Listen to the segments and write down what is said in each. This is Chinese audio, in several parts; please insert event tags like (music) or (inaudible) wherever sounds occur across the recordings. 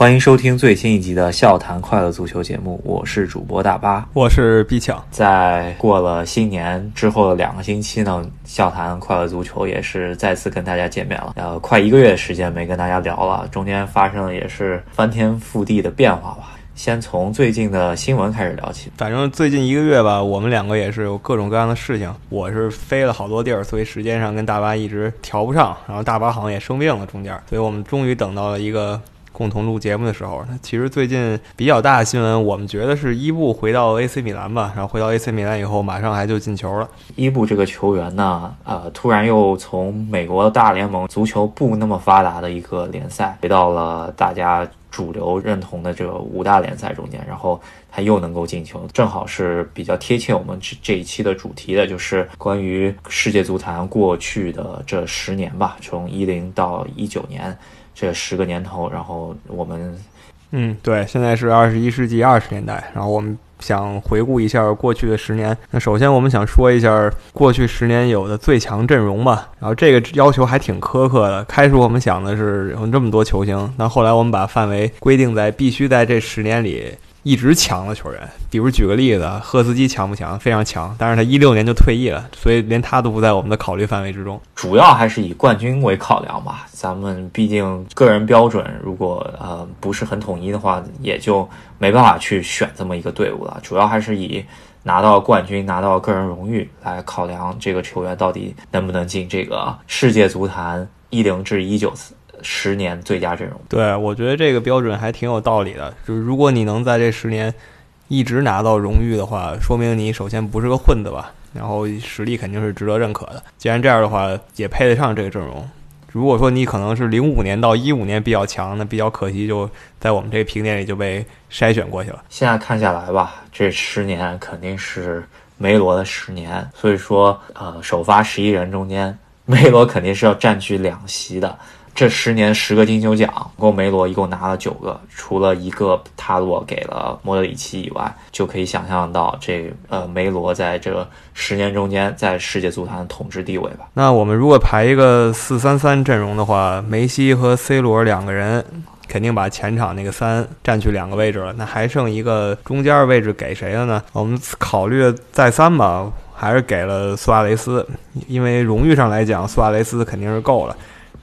欢迎收听最新一集的《笑谈快乐足球》节目，我是主播大巴，我是毕强。在过了新年之后的两个星期呢，《笑谈快乐足球》也是再次跟大家见面了。呃，快一个月时间没跟大家聊了，中间发生了也是翻天覆地的变化吧。先从最近的新闻开始聊起。反正最近一个月吧，我们两个也是有各种各样的事情。我是飞了好多地儿，所以时间上跟大巴一直调不上。然后大巴好像也生病了，中间，所以我们终于等到了一个。共同录节目的时候，那其实最近比较大的新闻，我们觉得是伊布回到 AC 米兰吧。然后回到 AC 米兰以后，马上还就进球了。伊布这个球员呢，呃，突然又从美国大联盟足球不那么发达的一个联赛，回到了大家主流认同的这个五大联赛中间，然后他又能够进球，正好是比较贴切我们这这一期的主题的，就是关于世界足坛过去的这十年吧，从一零到一九年。这十个年头，然后我们，嗯，对，现在是二十一世纪二十年代，然后我们想回顾一下过去的十年。那首先我们想说一下过去十年有的最强阵容吧。然后这个要求还挺苛刻的。开始我们想的是有这么多球星，那后来我们把范围规定在必须在这十年里。一直强的球员，比如举个例子，赫斯基强不强？非常强，但是他一六年就退役了，所以连他都不在我们的考虑范围之中。主要还是以冠军为考量吧，咱们毕竟个人标准如果呃不是很统一的话，也就没办法去选这么一个队伍了。主要还是以拿到冠军、拿到个人荣誉来考量这个球员到底能不能进这个世界足坛一零至一九次。十年最佳阵容，对我觉得这个标准还挺有道理的。就是如果你能在这十年一直拿到荣誉的话，说明你首先不是个混子吧，然后实力肯定是值得认可的。既然这样的话，也配得上这个阵容。如果说你可能是零五年到一五年比较强，那比较可惜，就在我们这个评点里就被筛选过去了。现在看下来吧，这十年肯定是梅罗的十年，所以说，呃，首发十一人中间，梅罗肯定是要占据两席的。这十年十个金球奖，共梅罗一共拿了九个，除了一个塔洛给了莫德里奇以外，就可以想象到这呃梅罗在这十年中间在世界足坛的统治地位吧。那我们如果排一个四三三阵容的话，梅西和 C 罗两个人肯定把前场那个三占去两个位置了，那还剩一个中间位置给谁了呢？我们考虑再三吧，还是给了苏亚雷斯，因为荣誉上来讲，苏亚雷斯肯定是够了。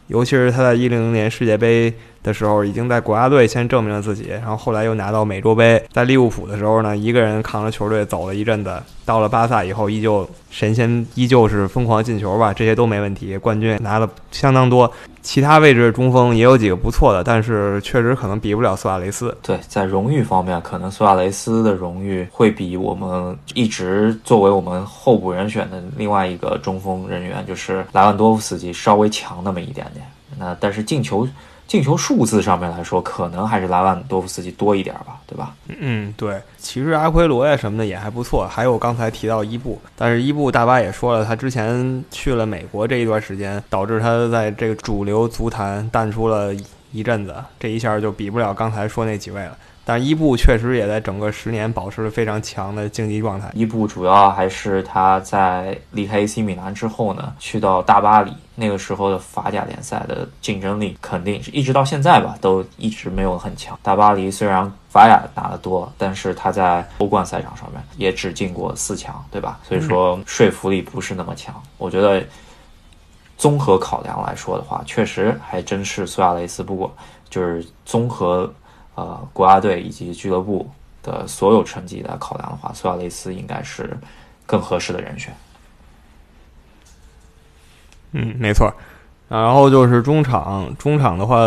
尤其是他在一零年世界杯的时候，已经在国家队先证明了自己，然后后来又拿到美洲杯，在利物浦的时候呢，一个人扛着球队走了一阵子，到了巴萨以后，依旧神仙，依旧是疯狂进球吧，这些都没问题，冠军拿了相当多。其他位置的中锋也有几个不错的，但是确实可能比不了苏亚雷斯。对，在荣誉方面，可能苏亚雷斯的荣誉会比我们一直作为我们候补人选的另外一个中锋人员，就是莱万多夫斯基稍微强那么一点点。那但是进球。进球数字上面来说，可能还是莱万多夫斯基多一点吧，对吧？嗯，对。其实阿奎罗呀什么的也还不错，还有刚才提到伊布，但是伊布大巴也说了，他之前去了美国这一段时间，导致他在这个主流足坛淡出了一阵子，这一下就比不了刚才说那几位了。但伊布确实也在整个十年保持了非常强的竞技状态。伊布主要还是他在离开 AC 米兰之后呢，去到大巴黎，那个时候的法甲联赛的竞争力肯定是一直到现在吧，都一直没有很强。大巴黎虽然法甲打得多，但是他在欧冠赛场上面也只进过四强，对吧？所以说说服力不是那么强。我觉得综合考量来说的话，确实还真是苏亚雷斯。不过就是综合。呃，国家队以及俱乐部的所有成绩来考量的话，苏亚雷斯应该是更合适的人选。嗯，没错。然后就是中场，中场的话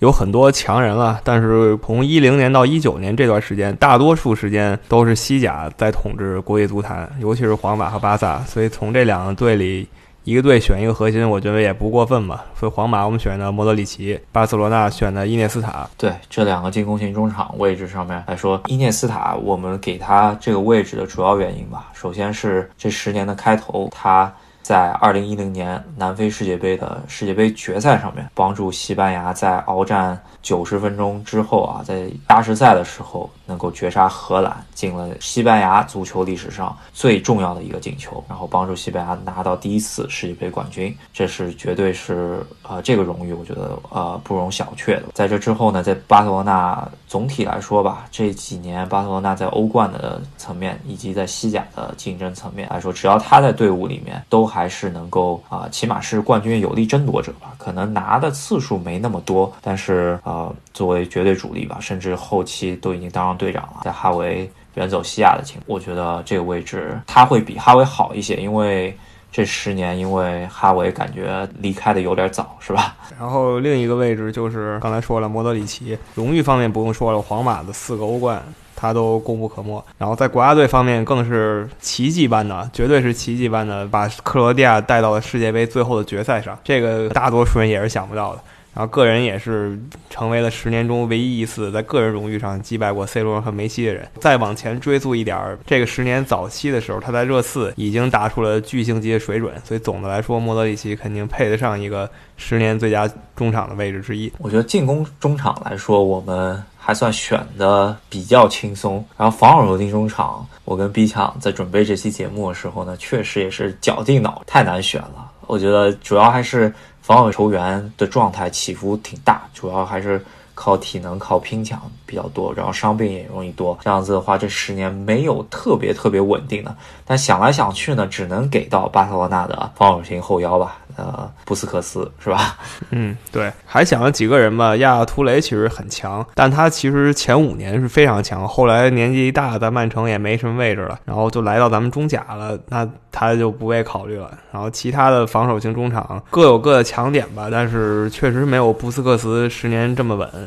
有很多强人了，但是从一零年到一九年这段时间，大多数时间都是西甲在统治国际足坛，尤其是皇马和巴萨。所以从这两个队里。一个队选一个核心，我觉得也不过分吧。所以皇马我们选的莫德里奇，巴塞罗那选的伊涅斯塔。对这两个进攻型中场位置上面来说，伊涅斯塔我们给他这个位置的主要原因吧，首先是这十年的开头，他在二零一零年南非世界杯的世界杯决赛上面，帮助西班牙在鏖战九十分钟之后啊，在加时赛的时候能够绝杀荷兰，进了西班牙足球历史上最重要的一个进球，然后帮助西班牙拿到第一次世界杯冠军，这是绝对是呃这个荣誉，我觉得呃不容小觑的。在这之后呢，在巴塞罗那总体来说吧，这几年巴塞罗那在欧冠的层面以及在西甲的竞争层面来说，只要他在队伍里面，都还是能够啊，起码是冠军有力争夺者吧。可能拿的次数没那么多，但是呃，作为绝对主力吧，甚至后期都已经当上队长了。在哈维远走西亚的情，我觉得这个位置他会比哈维好一些，因为这十年，因为哈维感觉离开的有点早，是吧？然后另一个位置就是刚才说了，莫德里奇，荣誉方面不用说了，皇马的四个欧冠他都功不可没。然后在国家队方面更是奇迹般的，绝对是奇迹般的把克罗地亚带到了世界杯最后的决赛上，这个大多数人也是想不到的。然后个人也是成为了十年中唯一一次在个人荣誉上击败过 C 罗和梅西的人。再往前追溯一点儿，这个十年早期的时候，他在热刺已经打出了巨星级的水准。所以总的来说，莫德里奇肯定配得上一个十年最佳中场的位置之一。我觉得进攻中场来说，我们还算选的比较轻松。然后防守型中场，我跟 B 强在准备这期节目的时候呢，确实也是绞尽脑，太难选了。我觉得主要还是。防守球员的状态起伏挺大，主要还是靠体能、靠拼抢比较多，然后伤病也容易多。这样子的话，这十年没有特别特别稳定的。但想来想去呢，只能给到巴塞罗那的防守型后腰吧。呃，布斯克斯是吧？(laughs) 嗯，对，还想了几个人吧。亚亚图雷其实很强，但他其实前五年是非常强，后来年纪一大，在曼城也没什么位置了，然后就来到咱们中甲了，那他就不被考虑了。然后其他的防守型中场各有各的强点吧，但是确实没有布斯克斯十年这么稳。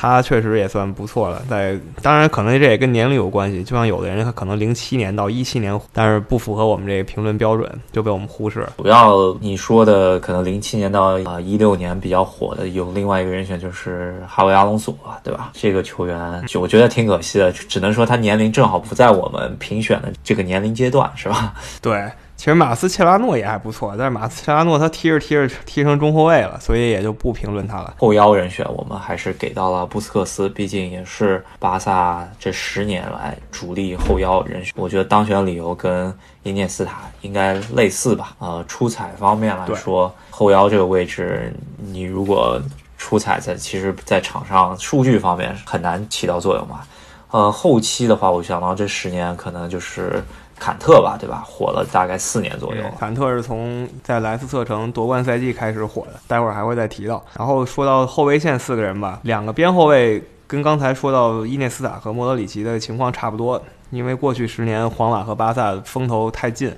他确实也算不错了，在当然可能这也跟年龄有关系，就像有的人他可能零七年到一七年，但是不符合我们这个评论标准，就被我们忽视了。主要你说的可能零七年到啊一六年比较火的有另外一个人选就是哈维阿隆索，对吧？这个球员就我觉得挺可惜的，只能说他年龄正好不在我们评选的这个年龄阶段，是吧？对。其实马斯切拉诺也还不错，但是马斯切拉诺他踢着踢着踢成中后卫了，所以也就不评论他了。后腰人选我们还是给到了布斯克斯，毕竟也是巴萨这十年来主力后腰人选。我觉得当选理由跟伊涅斯塔应该类似吧。呃，出彩方面来说，后腰这个位置，你如果出彩在，其实在场上数据方面很难起到作用嘛。呃，后期的话，我想到这十年可能就是。坎特吧，对吧？火了大概四年左右。坎特是从在莱斯特城夺冠赛季开始火的，待会儿还会再提到。然后说到后卫线四个人吧，两个边后卫跟刚才说到伊涅斯塔和莫德里奇的情况差不多，因为过去十年皇马和巴萨风头太近，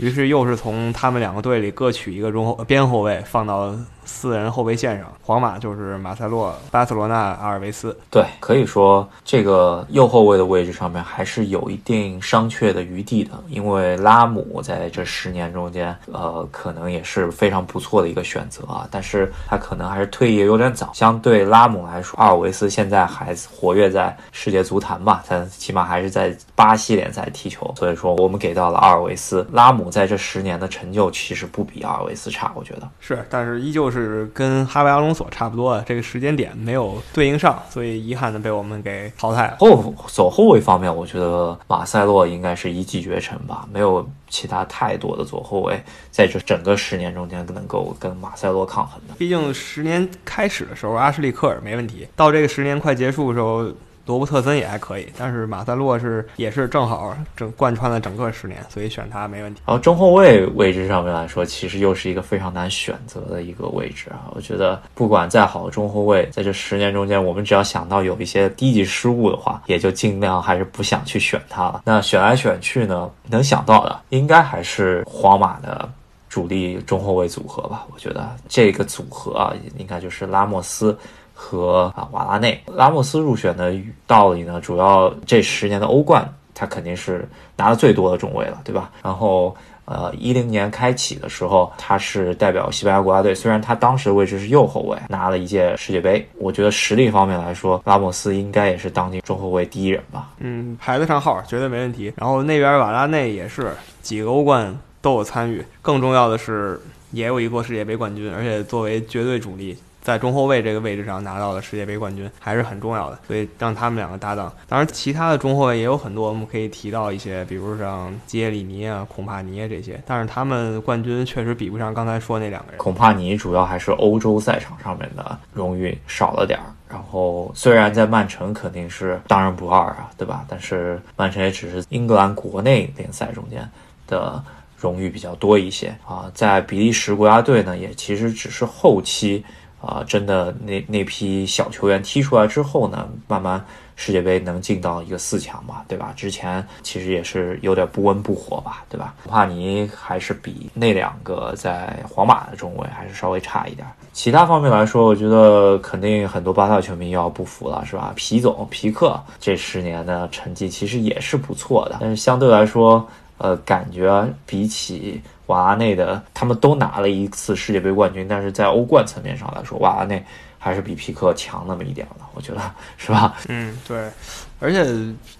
于是又是从他们两个队里各取一个中后边后卫放到。四人后备线上，皇马就是马塞洛、巴塞罗那阿尔维斯。对，可以说这个右后卫的位置上面还是有一定商榷的余地的，因为拉姆在这十年中间，呃，可能也是非常不错的一个选择啊。但是他可能还是退役有点早，相对拉姆来说，阿尔维斯现在还活跃在世界足坛吧，他起码还是在巴西联赛踢球。所以说，我们给到了阿尔维斯。拉姆在这十年的成就其实不比阿尔维斯差，我觉得是，但是依旧是。跟哈维阿隆索差不多的这个时间点没有对应上，所以遗憾的被我们给淘汰了。后走后卫方面，我觉得马塞洛应该是一骑绝尘吧，没有其他太多的左后卫在这整个十年中间能够跟马塞洛抗衡的。毕竟十年开始的时候，阿什利科尔没问题，到这个十年快结束的时候。罗伯特森也还可以，但是马塞洛是也是正好整贯穿了整个十年，所以选他没问题。然后中后卫位置上面来说，其实又是一个非常难选择的一个位置啊。我觉得不管再好的中后卫，在这十年中间，我们只要想到有一些低级失误的话，也就尽量还是不想去选他了。那选来选去呢，能想到的应该还是皇马的主力中后卫组合吧。我觉得这个组合啊，应该就是拉莫斯。和啊瓦拉内、拉莫斯入选的道理呢，主要这十年的欧冠，他肯定是拿的最多的中卫了，对吧？然后呃，一零年开启的时候，他是代表西班牙国家队，虽然他当时的位置是右后卫，拿了一届世界杯。我觉得实力方面来说，拉莫斯应该也是当今中后卫第一人吧。嗯，排得上号，绝对没问题。然后那边瓦拉内也是几个欧冠都有参与，更重要的是也有一个世界杯冠军，而且作为绝对主力。在中后卫这个位置上拿到了世界杯冠军，还是很重要的。所以让他们两个搭档。当然，其他的中后卫也有很多，我们可以提到一些，比如像基耶里尼啊、孔帕尼这些。但是他们冠军确实比不上刚才说那两个人。孔帕尼主要还是欧洲赛场上面的荣誉少了点儿。然后虽然在曼城肯定是当仁不二啊，对吧？但是曼城也只是英格兰国内联赛中间的。荣誉比较多一些啊，在比利时国家队呢，也其实只是后期啊，真的那那批小球员踢出来之后呢，慢慢世界杯能进到一个四强嘛，对吧？之前其实也是有点不温不火吧，对吧？帕尼还是比那两个在皇马的中卫还是稍微差一点。其他方面来说，我觉得肯定很多巴萨球迷要不服了，是吧？皮总皮克这十年的成绩其实也是不错的，但是相对来说。呃，感觉比起瓦拉内的，他们都拿了一次世界杯冠军，但是在欧冠层面上来说，瓦拉内还是比皮克强那么一点的，我觉得 (laughs) 是吧？嗯，对。而且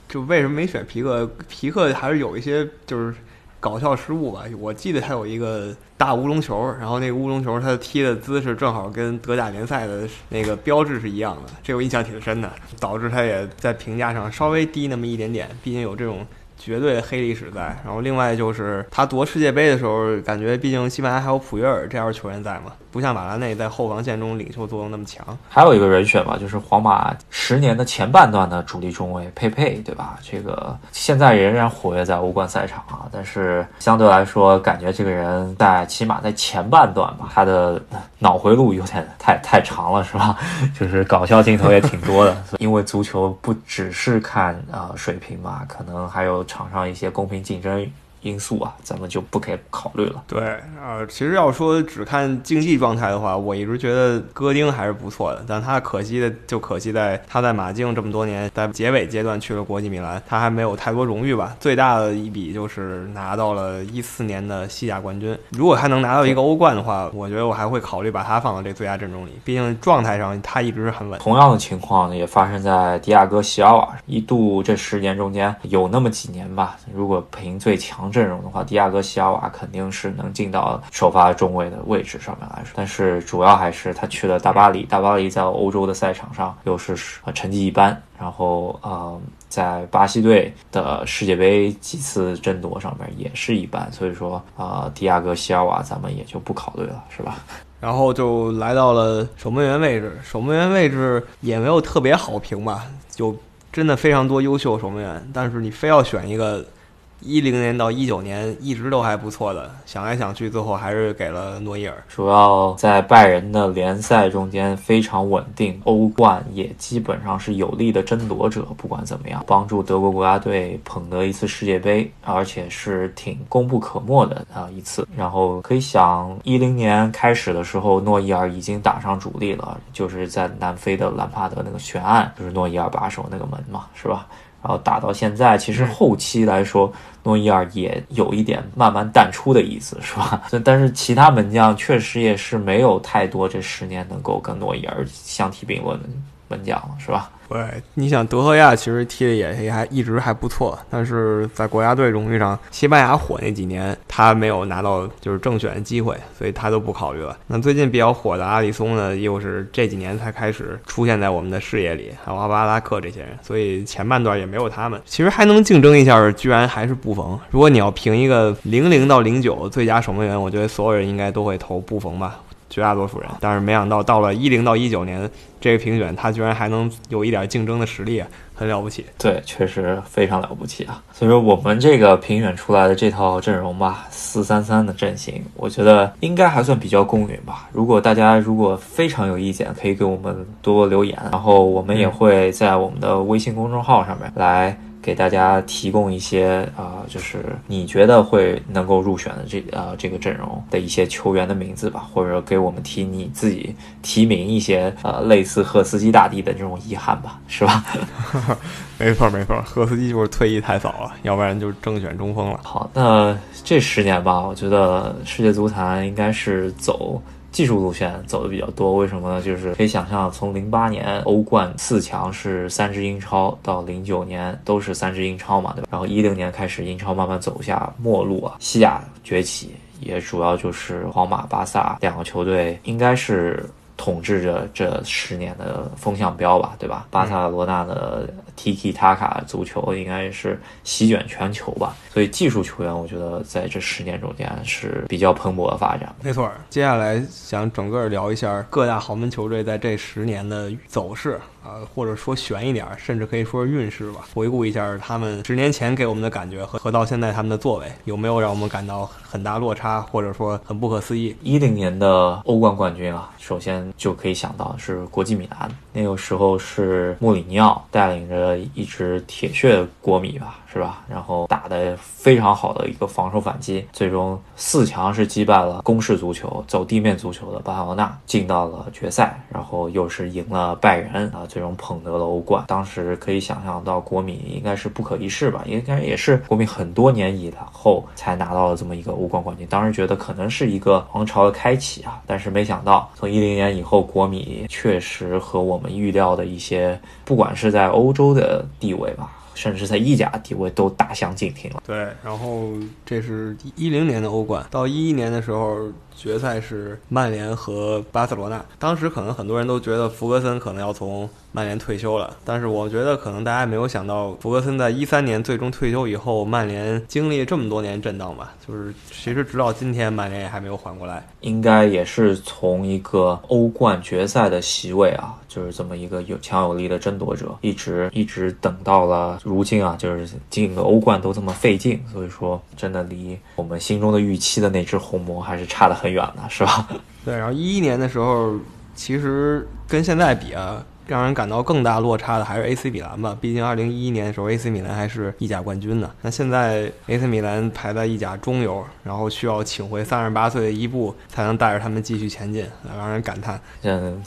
就为什么没选皮克？皮克还是有一些就是搞笑失误吧。我记得他有一个大乌龙球，然后那个乌龙球他踢的姿势正好跟德甲联赛的那个标志是一样的，这我印象挺深的，导致他也在评价上稍微低那么一点点。毕竟有这种。绝对黑历史在，然后另外就是他夺世界杯的时候，感觉毕竟西班牙还有普约尔这样球员在嘛。不像马拉内在后防线中领袖作用那么强，还有一个人选吧，就是皇马十年的前半段的主力中卫佩佩，对吧？这个现在仍然活跃在欧冠赛场啊，但是相对来说，感觉这个人在起码在前半段吧，他的脑回路有点太太长了，是吧？(laughs) 就是搞笑镜头也挺多的，因为足球不只是看啊水平嘛，可能还有场上一些公平竞争。因素啊，咱们就不可以考虑了。对，呃，其实要说只看竞技状态的话，我一直觉得戈丁还是不错的。但他可惜的就可惜在他在马竞这么多年，在结尾阶段去了国际米兰，他还没有太多荣誉吧。最大的一笔就是拿到了一四年的西甲冠军。如果他能拿到一个欧冠的话，我觉得我还会考虑把他放到这最佳阵容里。毕竟状态上他一直是很稳。同样的情况也发生在迪亚哥席尔瓦，一度这十年中间有那么几年吧，如果凭最强。阵容的话，迪亚哥西尔瓦肯定是能进到首发中卫的位置上面来说，但是主要还是他去了大巴黎，大巴黎在欧洲的赛场上又是成绩一般，然后呃，在巴西队的世界杯几次争夺上面也是一般，所以说啊，迪亚哥西尔瓦咱们也就不考虑了，是吧？然后就来到了守门员位置，守门员位置也没有特别好评吧，就真的非常多优秀守门员，但是你非要选一个。一零年到一九年一直都还不错的，想来想去，最后还是给了诺伊尔。主要在拜仁的联赛中间非常稳定，欧冠也基本上是有力的争夺者。不管怎么样，帮助德国国家队捧得一次世界杯，而且是挺功不可没的啊一次。然后可以想，一零年开始的时候，诺伊尔已经打上主力了，就是在南非的兰帕德那个悬案，就是诺伊尔把守那个门嘛，是吧？然后打到现在，其实后期来说，诺伊尔也有一点慢慢淡出的意思，是吧？(laughs) 但是其他门将确实也是没有太多这十年能够跟诺伊尔相提并论的门将了，是吧？对，你想德赫亚其实踢的也也还一直还不错，但是在国家队荣誉上，西班牙火那几年他没有拿到就是正选的机会，所以他都不考虑了。那最近比较火的阿里松呢，又是这几年才开始出现在我们的视野里，还有阿巴拉克这些人，所以前半段也没有他们。其实还能竞争一下，居然还是布冯。如果你要评一个零零到零九最佳守门员，我觉得所有人应该都会投布冯吧。绝大多数人，但是没想到到了一零到一九年这个评选，他居然还能有一点竞争的实力，很了不起。对，确实非常了不起啊！所以说我们这个评选出来的这套阵容吧，四三三的阵型，我觉得应该还算比较公允吧。如果大家如果非常有意见，可以给我们多多留言，然后我们也会在我们的微信公众号上面来。给大家提供一些啊，就是你觉得会能够入选的这呃这个阵容的一些球员的名字吧，或者给我们提你自己提名一些呃类似赫斯基大帝的这种遗憾吧，是吧？(laughs) 没错没错，赫斯基就是退役太早了，要不然就是正选中锋了。好，那这十年吧，我觉得世界足坛应该是走。技术路线走的比较多，为什么呢？就是可以想象，从零八年欧冠四强是三支英超，到零九年都是三支英超嘛，对吧？然后一零年开始英超慢慢走下末路啊，西甲崛起，也主要就是皇马、巴萨两个球队应该是。统治着这十年的风向标吧，对吧？巴塞罗那的 Tiki Taka 足球应该是席卷全球吧，所以技术球员我觉得在这十年中间是比较蓬勃的发展。没错，接下来想整个聊一下各大豪门球队在这十年的走势。啊，或者说悬一点，甚至可以说是运势吧。回顾一下他们十年前给我们的感觉和和到现在他们的作为，有没有让我们感到很大落差，或者说很不可思议？一零年的欧冠冠军啊，首先就可以想到是国际米兰，那个时候是穆里尼奥带领着一支铁血国米吧。是吧？然后打的非常好的一个防守反击，最终四强是击败了攻势足球、走地面足球的巴塞罗那，进到了决赛，然后又是赢了拜仁啊，最终捧得了欧冠。当时可以想象到国米应该是不可一世吧，应该也是国米很多年以后才拿到了这么一个欧冠冠军。当时觉得可能是一个王朝的开启啊，但是没想到从一零年以以后，国米确实和我们预料的一些，不管是在欧洲的地位吧。甚至在意甲地位都大相径庭了。对，然后这是一零年的欧冠，到一一年的时候。决赛是曼联和巴塞罗那。当时可能很多人都觉得福格森可能要从曼联退休了，但是我觉得可能大家没有想到，福格森在一三年最终退休以后，曼联经历这么多年震荡吧。就是其实直到今天，曼联也还没有缓过来。应该也是从一个欧冠决赛的席位啊，就是这么一个有强有力的争夺者，一直一直等到了如今啊，就是进个欧冠都这么费劲。所以说，真的离我们心中的预期的那只红魔还是差得很。远了是吧？(laughs) 对，然后一一年的时候，其实跟现在比啊。让人感到更大落差的还是 AC 米兰吧，毕竟二零一一年的时候 AC 米兰还是意甲冠军呢。那现在 AC 米兰排在意甲中游，然后需要请回三十八岁的伊布才能带着他们继续前进，让人感叹。嗯，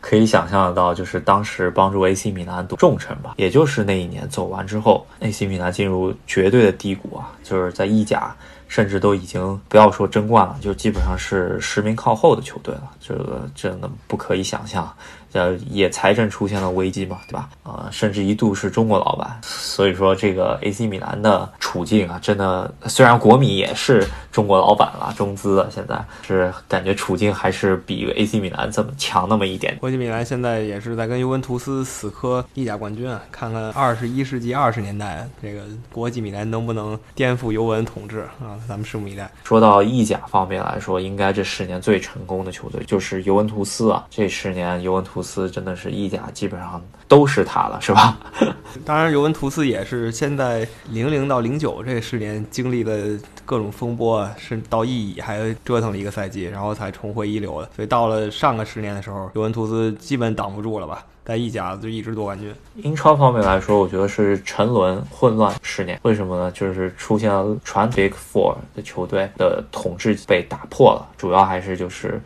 可以想象得到，就是当时帮助 AC 米兰夺重臣吧，也就是那一年走完之后，AC 米兰进入绝对的低谷啊，就是在意甲甚至都已经不要说争冠了，就基本上是十名靠后的球队了，这个真的不可以想象。呃，也财政出现了危机嘛，对吧？呃，甚至一度是中国老板，所以说这个 AC 米兰的处境啊，真的虽然国米也是中国老板了，中资了，现在是感觉处境还是比 AC 米兰这么强那么一点。国际米兰现在也是在跟尤文图斯死磕意甲冠军啊，看看二十一世纪二十年代这个国际米兰能不能颠覆尤文统治啊？咱们拭目以待。说到意甲方面来说，应该这十年最成功的球队就是尤文图斯啊，这十年尤文图。斯真的是意甲，基本上都是他了，是吧？(laughs) 当然，尤文图斯也是现在零零到零九这十年经历了各种风波，是到意乙还折腾了一个赛季，然后才重回一流的。所以到了上个十年的时候，尤文图斯基本挡不住了吧？在意甲就一直夺冠军。英超方面来说，我觉得是沉沦混乱十年。为什么呢？就是出现了传 Big Four 的球队的统治被打破了，主要还是就是。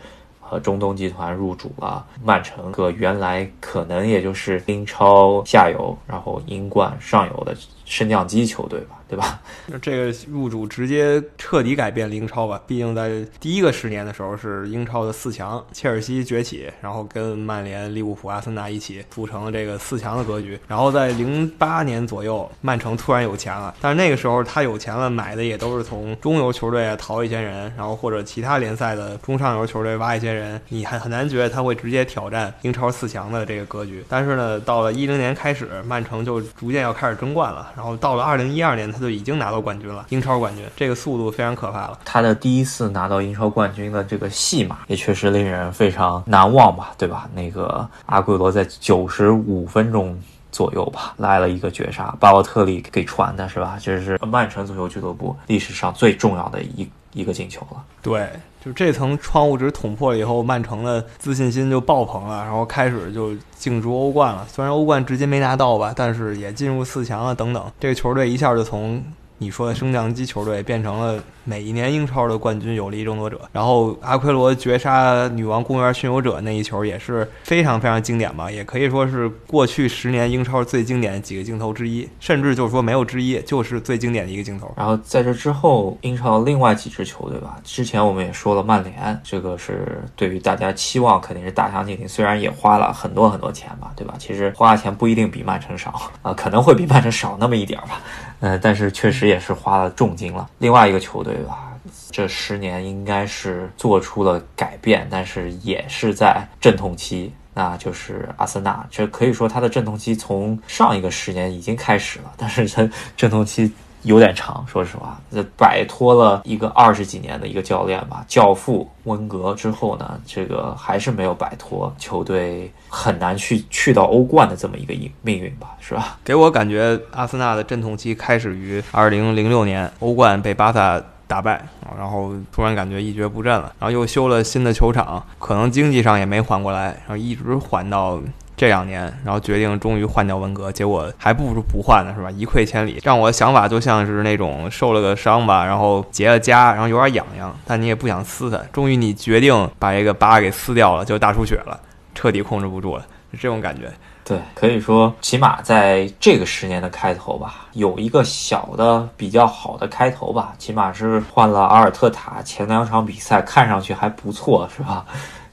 和中东集团入主了曼城，个原来可能也就是英超下游，然后英冠上游的升降机球队吧。对吧？(laughs) 这个入主直接彻底改变了英超吧。毕竟在第一个十年的时候是英超的四强，切尔西崛起，然后跟曼联、利物浦、阿森纳一起组成了这个四强的格局。然后在零八年左右，曼城突然有钱了，但是那个时候他有钱了，买的也都是从中游球队淘一些人，然后或者其他联赛的中上游球队挖一些人，你还很难觉得他会直接挑战英超四强的这个格局。但是呢，到了一零年开始，曼城就逐渐要开始争冠了。然后到了二零一二年。他就已经拿到冠军了，英超冠军，这个速度非常可怕了。他的第一次拿到英超冠军的这个戏码也确实令人非常难忘吧，对吧？那个阿圭罗在九十五分钟左右吧，来了一个绝杀，巴洛特利给传的是吧？这是曼城足球俱乐部历史上最重要的一一个进球了。对，就这层窗户纸捅破了以后，曼城的自信心就爆棚了，然后开始就。竞逐欧冠了，虽然欧冠直接没拿到吧，但是也进入四强了。等等，这个球队一下就从你说的升降机球队变成了。每一年英超的冠军有力争夺者，然后阿奎罗绝杀女王公园巡游者那一球也是非常非常经典吧，也可以说是过去十年英超最经典的几个镜头之一，甚至就是说没有之一，就是最经典的一个镜头。然后在这之后，英超另外几支球队吧，之前我们也说了曼联，这个是对于大家期望肯定是大相径庭，虽然也花了很多很多钱吧，对吧？其实花的钱不一定比曼城少啊，可能会比曼城少那么一点吧，呃，但是确实也是花了重金了。另外一个球队。对吧？这十年应该是做出了改变，但是也是在阵痛期。那就是阿森纳，这可以说他的阵痛期从上一个十年已经开始了，但是他阵痛期有点长。说实话，这摆脱了一个二十几年的一个教练吧，教父温格之后呢，这个还是没有摆脱球队很难去去到欧冠的这么一个命运吧，是吧？给我感觉，阿森纳的阵痛期开始于二零零六年欧冠被巴萨。打败，然后突然感觉一蹶不振了，然后又修了新的球场，可能经济上也没缓过来，然后一直缓到这两年，然后决定终于换掉文革，结果还不如不换呢，是吧？一溃千里，让我想法就像是那种受了个伤吧，然后结了痂，然后有点痒痒，但你也不想撕它，终于你决定把这个疤给撕掉了，就大出血了，彻底控制不住了，是这种感觉。对，可以说起码在这个十年的开头吧，有一个小的比较好的开头吧，起码是换了阿尔特塔，前两场比赛看上去还不错，是吧？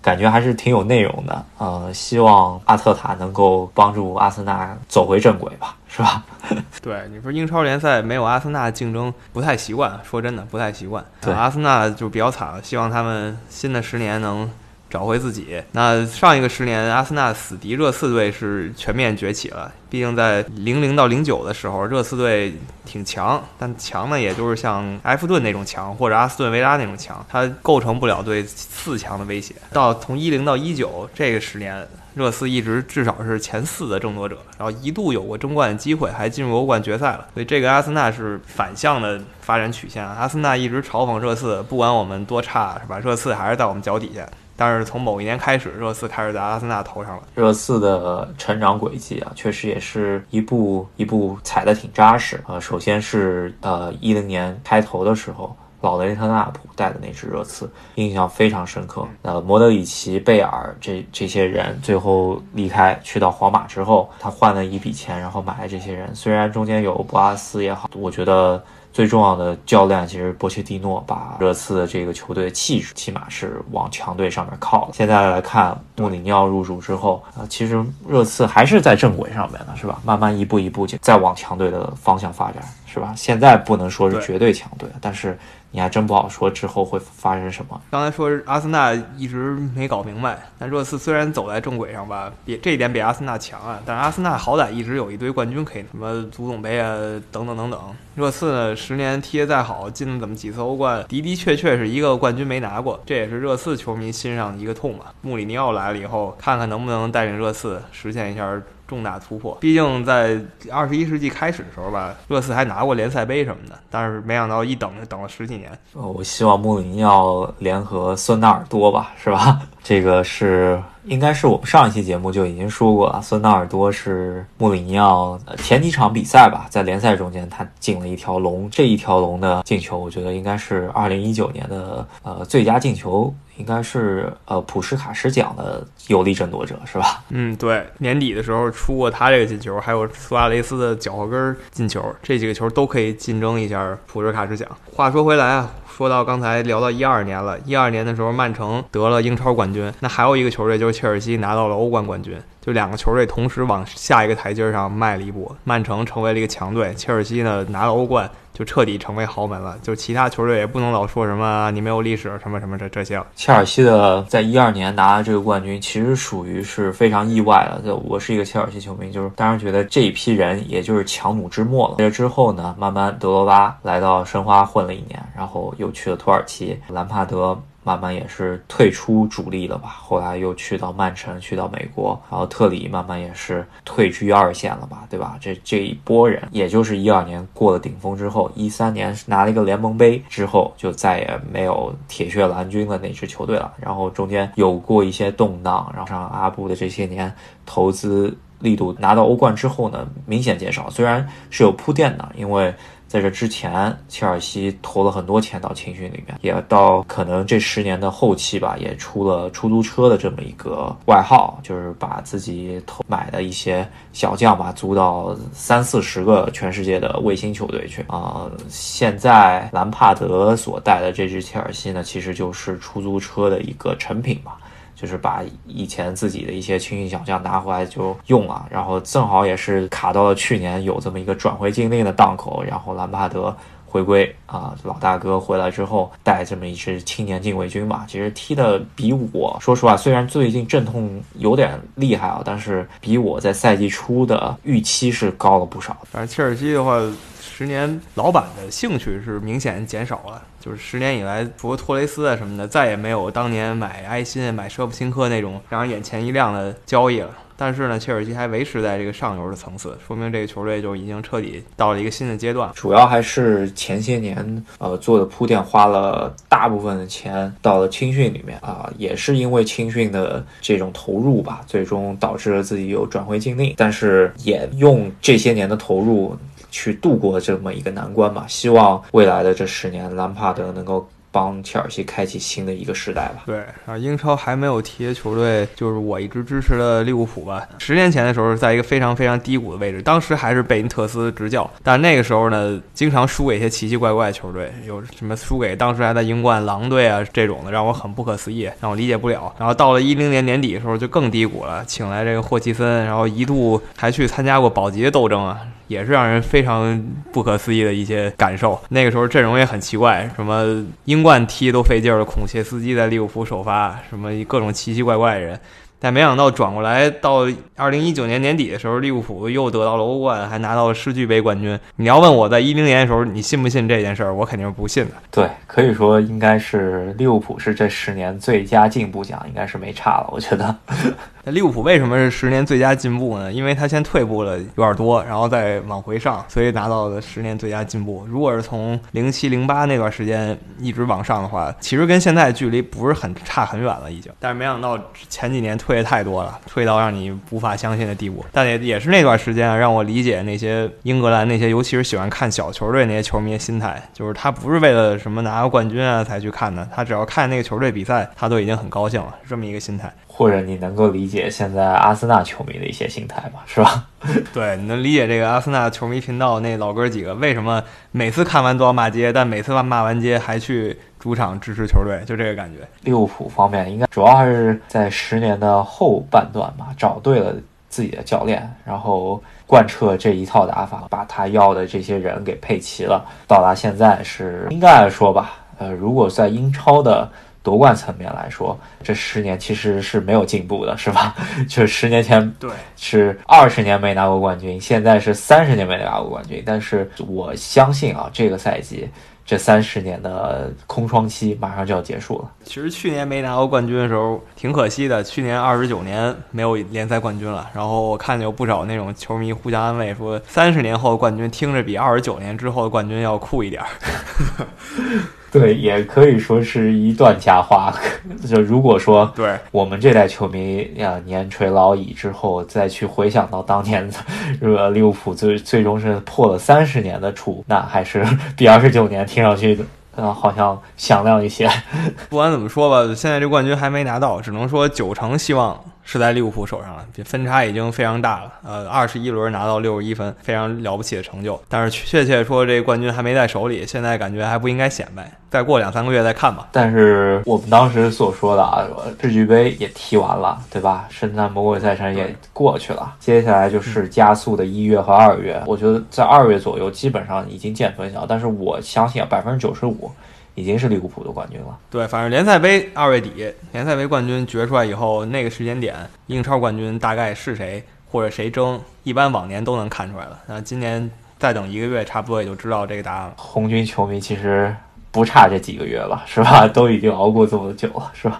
感觉还是挺有内容的。呃，希望阿特塔能够帮助阿森纳走回正轨吧，是吧？(laughs) 对，你说英超联赛没有阿森纳竞争不太习惯，说真的不太习惯。对，阿森纳就比较惨了，希望他们新的十年能。找回自己。那上一个十年，阿森纳死敌热刺队是全面崛起了。毕竟在零零到零九的时候，热刺队挺强，但强呢，也就是像埃弗顿那种强，或者阿斯顿维拉那种强，它构成不了对四强的威胁。到从一零到一九这个十年，热刺一直至少是前四的争夺者，然后一度有过争冠的机会，还进入欧冠决赛了。所以这个阿森纳是反向的发展曲线。阿森纳一直嘲讽热刺，不管我们多差，是吧？热刺还是在我们脚底下。但是从某一年开始，热刺开始在阿森纳头上了。热刺的成长轨迹啊，确实也是一步一步踩得挺扎实啊。首先是呃一零年开头的时候，老雷特纳普带的那支热刺，印象非常深刻。呃，莫德里奇、贝尔这这些人最后离开去到皇马之后，他换了一笔钱，然后买了这些人。虽然中间有博阿斯也好，我觉得。最重要的教练其实波切蒂诺把热刺的这个球队气质起码是往强队上面靠了。现在来看穆里尼奥入主之后啊，其实热刺还是在正轨上面的，是吧？慢慢一步一步就再往强队的方向发展，是吧？现在不能说是绝对强队，但是。你还真不好说之后会发生什么。刚才说阿森纳一直没搞明白，但热刺虽然走在正轨上吧，比这一点比阿森纳强啊。但是阿森纳好歹一直有一堆冠军可以，什么足总杯啊，等等等等。热刺呢，十年踢得再好，进了怎么几次欧冠，的的确确是一个冠军没拿过，这也是热刺球迷心上的一个痛嘛。穆里尼奥来了以后，看看能不能带领热刺实现一下。重大突破，毕竟在二十一世纪开始的时候吧，热刺还拿过联赛杯什么的，但是没想到一等就等了十几年。我希望穆里尼奥联合孙纳尔多吧，是吧？(laughs) 这个是应该是我们上一期节目就已经说过了。孙纳尔多是穆里尼奥前几场比赛吧，在联赛中间他进了一条龙，这一条龙的进球，我觉得应该是二零一九年的呃最佳进球，应该是呃普什卡什奖的有力争夺者，是吧？(laughs) 嗯，对，年底的时候出过他这个进球，还有苏亚雷斯的脚后跟进球，这几个球都可以竞争一下普什卡什奖。话说回来啊。说到刚才聊到一二年了，一二年的时候，曼城得了英超冠军，那还有一个球队就是切尔西拿到了欧冠冠军，就两个球队同时往下一个台阶上迈了一步，曼城成为了一个强队，切尔西呢拿了欧冠。就彻底成为豪门了，就其他球队也不能老说什么你没有历史什么什么这这些。切尔西的在一二年拿的这个冠军，其实属于是非常意外的。就我是一个切尔西球迷，就是当然觉得这一批人也就是强弩之末了。这之后呢，慢慢德罗巴来到申花混了一年，然后又去了土耳其，兰帕德。慢慢也是退出主力了吧，后来又去到曼城，去到美国，然后特里慢慢也是退居二线了吧，对吧？这这一波人，也就是一二年过了顶峰之后，一三年拿了一个联盟杯之后，就再也没有铁血蓝军的那支球队了。然后中间有过一些动荡，然后上阿布的这些年投资力度拿到欧冠之后呢，明显减少，虽然是有铺垫的，因为。在这之前，切尔西投了很多钱到青训里面，也到可能这十年的后期吧，也出了出租车的这么一个外号，就是把自己投买的一些小将吧租到三四十个全世界的卫星球队去啊。现在兰帕德所带的这支切尔西呢，其实就是出租车的一个成品吧。就是把以前自己的一些青训小将拿回来就用了，然后正好也是卡到了去年有这么一个转会禁令的档口，然后兰帕德回归啊，老大哥回来之后带这么一支青年禁卫军吧，其实踢的比我说实话，虽然最近阵痛有点厉害啊，但是比我在赛季初的预期是高了不少。反正切尔西的话。十年老板的兴趣是明显减少了，就是十年以来，除了托雷斯啊什么的，再也没有当年买埃辛、买舍甫琴科那种让人眼前一亮的交易了。但是呢，切尔西还维持在这个上游的层次，说明这个球队就已经彻底到了一个新的阶段。主要还是前些年呃做的铺垫，花了大部分的钱到了青训里面啊，也是因为青训的这种投入吧，最终导致了自己有转会禁令。但是也用这些年的投入。去度过这么一个难关吧，希望未来的这十年，兰帕德能够帮切尔西开启新的一个时代吧。对，啊，英超还没有踢的球队，就是我一直支持的利物浦吧。十年前的时候，在一个非常非常低谷的位置，当时还是贝因特斯执教，但那个时候呢，经常输给一些奇奇怪怪的球队，有什么输给当时还在英冠狼队啊这种的，让我很不可思议，让我理解不了。然后到了一零年年底的时候，就更低谷了，请来这个霍奇森，然后一度还去参加过保级的斗争啊。也是让人非常不可思议的一些感受。那个时候阵容也很奇怪，什么英冠踢都费劲儿的，孔切斯基在利物浦首发，什么各种奇奇怪怪的人。但没想到转过来到二零一九年年底的时候，利物浦又得到了欧冠，还拿到了世俱杯冠军。你要问我在一零年的时候，你信不信这件事儿？我肯定是不信的。对，可以说应该是利物浦是这十年最佳进步奖，应该是没差了。我觉得。那利物浦为什么是十年最佳进步呢？因为他先退步了有点多，然后再往回上，所以拿到了十年最佳进步。如果是从零七零八那段时间一直往上的话，其实跟现在距离不是很差很远了已经。但是没想到前几年退的太多了，退到让你无法相信的地步。但也也是那段时间啊，让我理解那些英格兰那些，尤其是喜欢看小球队那些球迷的心态，就是他不是为了什么拿个冠军啊才去看的，他只要看那个球队比赛，他都已经很高兴了，这么一个心态。或者你能够理解现在阿森纳球迷的一些心态吧，是吧？(laughs) 对，你能理解这个阿森纳球迷频道那老哥几个为什么每次看完都要骂街，但每次骂完街还去主场支持球队，就这个感觉。利物浦方面应该主要还是在十年的后半段吧，找对了自己的教练，然后贯彻这一套打法，把他要的这些人给配齐了，到达现在是应该来说吧，呃，如果在英超的。夺冠层面来说，这十年其实是没有进步的，是吧？(laughs) 就十年前对是二十年没拿过冠军，现在是三十年没拿过冠军。但是我相信啊，这个赛季这三十年的空窗期马上就要结束了。其实去年没拿过冠军的时候挺可惜的，去年二十九年没有联赛冠军了。然后我看见有不少那种球迷互相安慰说，三十年后的冠军听着比二十九年之后的冠军要酷一点儿。(laughs) 对，也可以说是一段佳话。(laughs) 就如果说，对我们这代球迷呀年垂老矣之后，再去回想到当年，(laughs) 这个利物浦最最终是破了三十年的处，那还是比二十九年听上去，嗯，好像响亮一些。(laughs) 不管怎么说吧，现在这冠军还没拿到，只能说九成希望。是在利物浦手上了，分差已经非常大了。呃，二十一轮拿到六十一分，非常了不起的成就。但是确切说，这冠军还没在手里，现在感觉还不应该显摆。再过两三个月再看吧。但是我们当时所说的啊，世俱杯也踢完了，对吧？圣诞魔鬼赛程也过去了，接下来就是加速的一月和二月。我觉得在二月左右基本上已经见分晓。但是我相信啊，百分之九十五。已经是利物浦的冠军了。对，反正联赛杯二月底，联赛杯冠军决出来以后，那个时间点，英超冠军大概是谁或者谁争，一般往年都能看出来了。那今年再等一个月，差不多也就知道这个答案了。红军球迷其实。不差这几个月了，是吧？都已经熬过这么久了，是吧？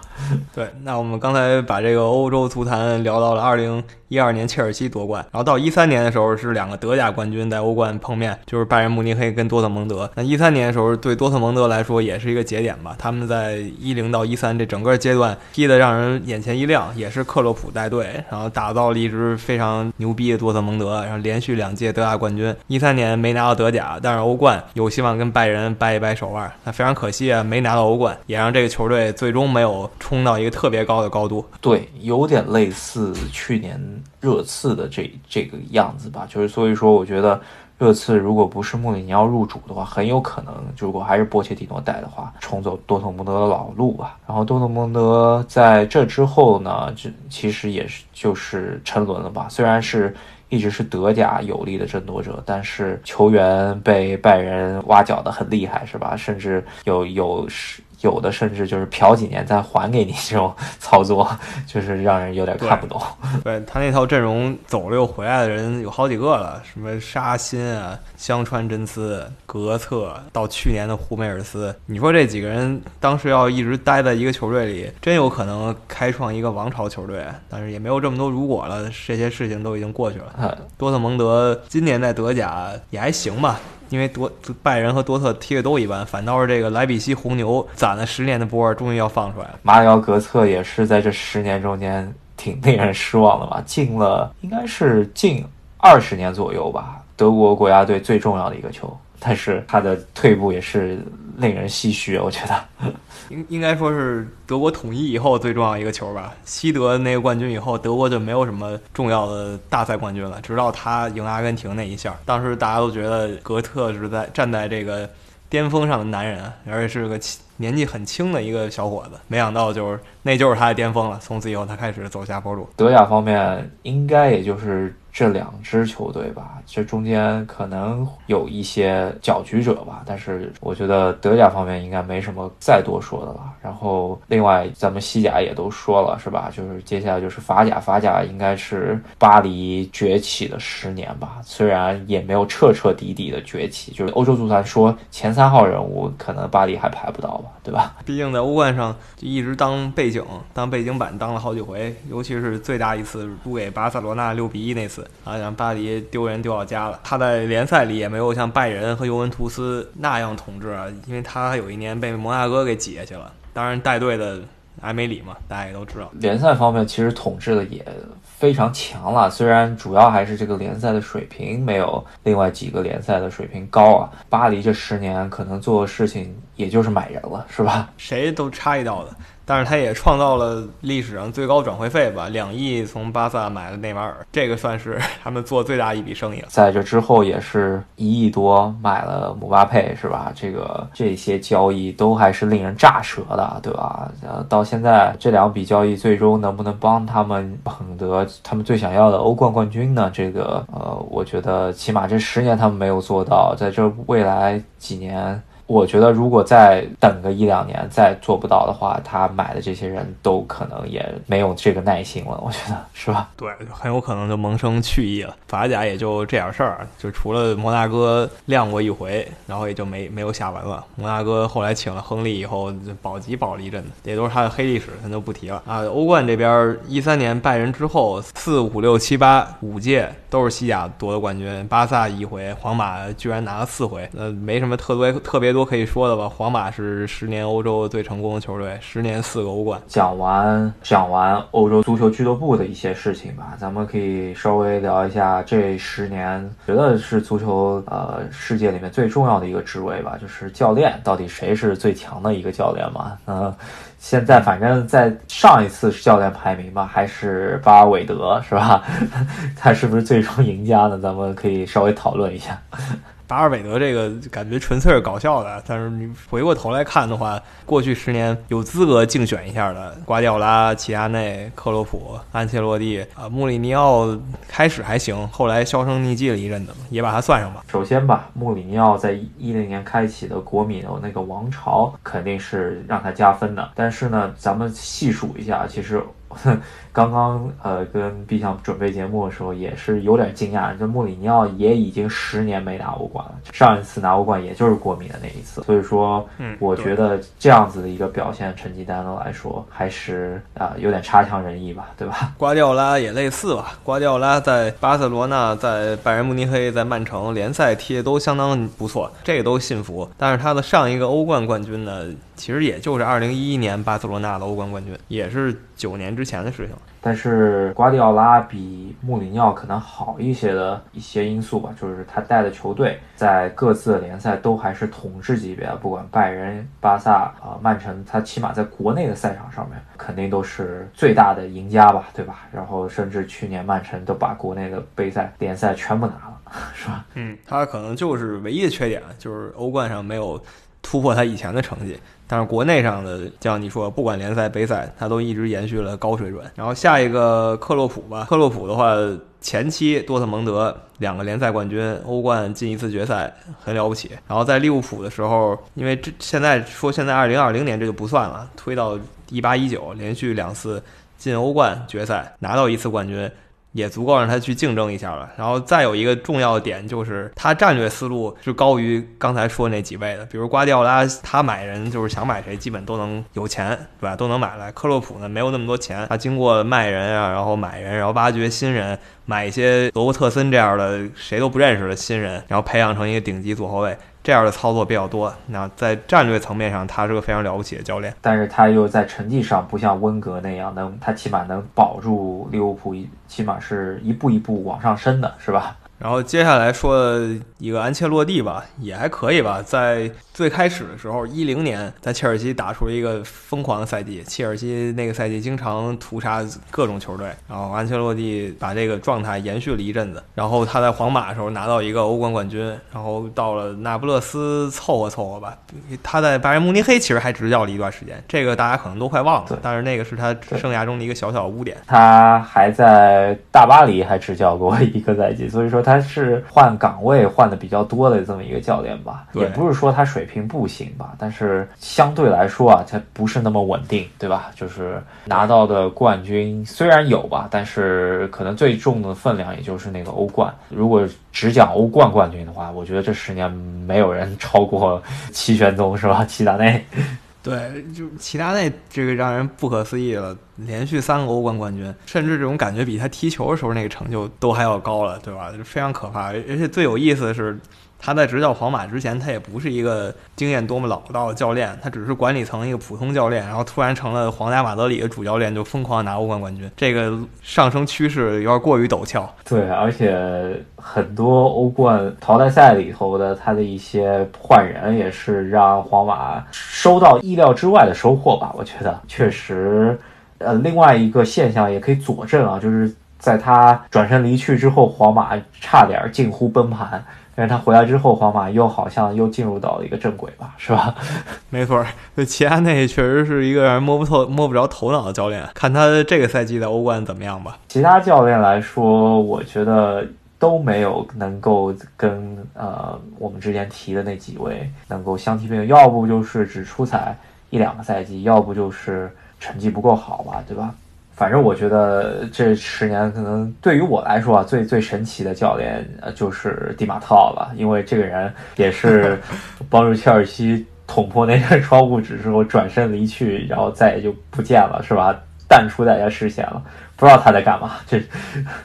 对，那我们刚才把这个欧洲足坛聊到了二零一二年切尔西夺冠，然后到一三年的时候是两个德甲冠军在欧冠碰面，就是拜仁慕尼黑跟多特蒙德。那一三年的时候对多特蒙德来说也是一个节点吧，他们在一零到一三这整个阶段踢得让人眼前一亮，也是克洛普带队，然后打造了一支非常牛逼的多特蒙德，然后连续两届德甲冠军。一三年没拿到德甲，但是欧冠有希望跟拜仁掰一掰手腕。那非常可惜啊，没拿到欧冠，也让这个球队最终没有冲到一个特别高的高度。对，有点类似去年热刺的这这个样子吧。就是所以说，我觉得热刺如果不是穆里尼奥入主的话，很有可能如果还是波切蒂诺带的话，重走多特蒙德的老路吧。然后多特蒙德在这之后呢，这其实也是就是沉沦了吧。虽然是一直是德甲有力的争夺者，但是球员被拜仁挖角的很厉害，是吧？甚至有有是。有的甚至就是嫖几年再还给你，这种 (laughs) 操作就是让人有点看不懂。对他那套阵容走了又回来的人有好几个了，什么沙欣啊、香川真司、格策，到去年的胡梅尔斯。你说这几个人当时要一直待在一个球队里，真有可能开创一个王朝球队。但是也没有这么多如果了，这些事情都已经过去了。多特蒙德今年在德甲也还行吧。因为多拜仁和多特踢的都一般，反倒是这个莱比锡红牛攒了十年的波，终于要放出来了。马里奥格策也是在这十年中间挺令人失望的吧？进了应该是近二十年左右吧，德国国家队最重要的一个球，但是他的退步也是令人唏嘘，我觉得。(laughs) 应应该说是德国统一以后最重要一个球吧。西德那个冠军以后，德国就没有什么重要的大赛冠军了。直到他赢阿根廷那一下，当时大家都觉得格特是在站在这个巅峰上的男人，而且是个年纪很轻的一个小伙子。没想到就是那就是他的巅峰了。从此以后，他开始走下坡路。德甲方面，应该也就是。这两支球队吧，这中间可能有一些搅局者吧，但是我觉得德甲方面应该没什么再多说的了。然后另外咱们西甲也都说了，是吧？就是接下来就是法甲，法甲应该是巴黎崛起的十年吧，虽然也没有彻彻底底的崛起，就是欧洲足坛说前三号人物，可能巴黎还排不到吧，对吧？毕竟在欧冠上就一直当背景，当背景板当了好几回，尤其是最大一次输给巴塞罗那六比一那次。啊，让巴黎丢人丢到家了。他在联赛里也没有像拜仁和尤文图斯那样统治啊，因为他有一年被摩纳哥给挤下去了。当然带队的埃梅里嘛，大家也都知道。联赛方面其实统治的也非常强了，虽然主要还是这个联赛的水平没有另外几个联赛的水平高啊。巴黎这十年可能做的事情也就是买人了，是吧？谁都差一道的。但是他也创造了历史上最高转会费吧，两亿从巴萨买了内马尔，这个算是 (laughs) 他们做最大一笔生意了。在这之后也是一亿多买了姆巴佩，是吧？这个这些交易都还是令人咋舌的，对吧？呃，到现在这两笔交易最终能不能帮他们捧得他们最想要的欧冠冠军呢？这个呃，我觉得起码这十年他们没有做到，在这未来几年。我觉得，如果再等个一两年，再做不到的话，他买的这些人都可能也没有这个耐心了。我觉得是吧？对，很有可能就萌生去意了。法甲也就这点事儿，就除了摩纳哥亮过一回，然后也就没没有下文了。摩纳哥后来请了亨利以后，保级保了一阵子，也都是他的黑历史，咱就不提了啊。欧冠这边，一三年拜仁之后，四五六七八五届都是西甲夺得冠军，巴萨一回，皇马居然拿了四回，呃，没什么特别特别。多可以说的吧，皇马是十年欧洲最成功的球队，十年四个欧冠。讲完讲完欧洲足球俱乐部的一些事情吧，咱们可以稍微聊一下这十年，觉得是足球呃世界里面最重要的一个职位吧，就是教练，到底谁是最强的一个教练嘛？嗯，现在反正在上一次教练排名吧，还是巴尔韦德是吧？(laughs) 他是不是最终赢家呢？咱们可以稍微讨论一下。巴尔韦德这个感觉纯粹是搞笑的，但是你回过头来看的话，过去十年有资格竞选一下的，瓜迪奥拉、齐达内、克洛普、安切洛蒂啊，穆里尼奥开始还行，后来销声匿迹了一阵子，也把他算上吧。首先吧，穆里尼奥在一零年开启的国米的那个王朝，肯定是让他加分的。但是呢，咱们细数一下，其实。哼刚刚呃跟毕向准备节目的时候也是有点惊讶，这穆里尼奥也已经十年没拿欧冠了，上一次拿欧冠也就是国米的那一次，所以说，嗯我觉得这样子的一个表现成绩单来说，还是啊有点差强人意吧，对吧？(laughs) 瓜迪奥拉也类似吧，瓜迪奥拉在巴塞罗那、在拜仁慕尼黑、在曼城联赛踢的都相当不错，这个都信服，但是他的上一个欧冠冠军呢？其实也就是二零一一年巴塞罗那的欧冠冠军，也是九年之前的事情了。但是瓜迪奥拉比穆里尼奥可能好一些的一些因素吧，就是他带的球队在各自的联赛都还是统治级别，不管拜仁、巴萨啊、曼城，他起码在国内的赛场上面肯定都是最大的赢家吧，对吧？然后甚至去年曼城都把国内的杯赛联赛全部拿了，是吧？嗯，他可能就是唯一的缺点，就是欧冠上没有突破他以前的成绩。但是国内上的，像你说，不管联赛、杯赛，他都一直延续了高水准。然后下一个克洛普吧，克洛普的话。前期多特蒙德两个联赛冠军，欧冠进一次决赛，很了不起。然后在利物浦的时候，因为这现在说现在二零二零年这就不算了，推到一八一九，连续两次进欧冠决赛，拿到一次冠军。也足够让他去竞争一下了。然后再有一个重要的点就是，他战略思路是高于刚才说那几位的。比如瓜迪奥拉，他买人就是想买谁，基本都能有钱，对吧？都能买来。克洛普呢，没有那么多钱，他经过卖人啊，然后买人，然后挖掘新人，买一些罗伯特森这样的谁都不认识的新人，然后培养成一个顶级左后卫。这样的操作比较多，那在战略层面上，他是个非常了不起的教练。但是他又在成绩上不像温格那样，能他起码能保住利物浦一，起码是一步一步往上升的，是吧？然后接下来说一个安切洛蒂吧，也还可以吧。在最开始的时候，一零年在切尔西打出了一个疯狂的赛季，切尔西那个赛季经常屠杀各种球队。然后安切洛蒂把这个状态延续了一阵子。然后他在皇马的时候拿到一个欧冠冠军。然后到了那不勒斯凑合凑合吧。他在拜仁慕尼黑其实还执教了一段时间，这个大家可能都快忘了。但是那个是他生涯中的一个小小污点。他还在大巴黎还执教过一个赛季，所以说他。是换岗位换的比较多的这么一个教练吧，也不是说他水平不行吧，但是相对来说啊，他不是那么稳定，对吧？就是拿到的冠军虽然有吧，但是可能最重的分量也就是那个欧冠。如果只讲欧冠冠军的话，我觉得这十年没有人超过齐玄宗，是吧？齐达内。对，就齐达内这个让人不可思议了，连续三个欧冠冠军，甚至这种感觉比他踢球的时候那个成就都还要高了，对吧？就非常可怕，而且最有意思的是。他在执教皇马之前，他也不是一个经验多么老道的教练，他只是管理层一个普通教练，然后突然成了皇家马德里的主教练，就疯狂拿欧冠冠军，这个上升趋势有点过于陡峭。对，而且很多欧冠淘汰赛里头的他的一些换人，也是让皇马收到意料之外的收获吧？我觉得确实，呃，另外一个现象也可以佐证啊，就是在他转身离去之后，皇马差点近乎崩盘。但是他回来之后，皇马又好像又进入到了一个正轨吧，是吧？(laughs) 没错，这齐达内确实是一个让人摸不透、摸不着头脑的教练。看他这个赛季的欧冠怎么样吧。其他教练来说，我觉得都没有能够跟呃我们之前提的那几位能够相提并论，要不就是只出彩一两个赛季，要不就是成绩不够好吧，对吧？反正我觉得这十年可能对于我来说啊，最最神奇的教练呃就是蒂马特奥了，因为这个人也是 (laughs) 帮助切尔西捅破那扇窗户纸之后转身离去，然后再也就不见了，是吧？淡出大家视线了，不知道他在干嘛。这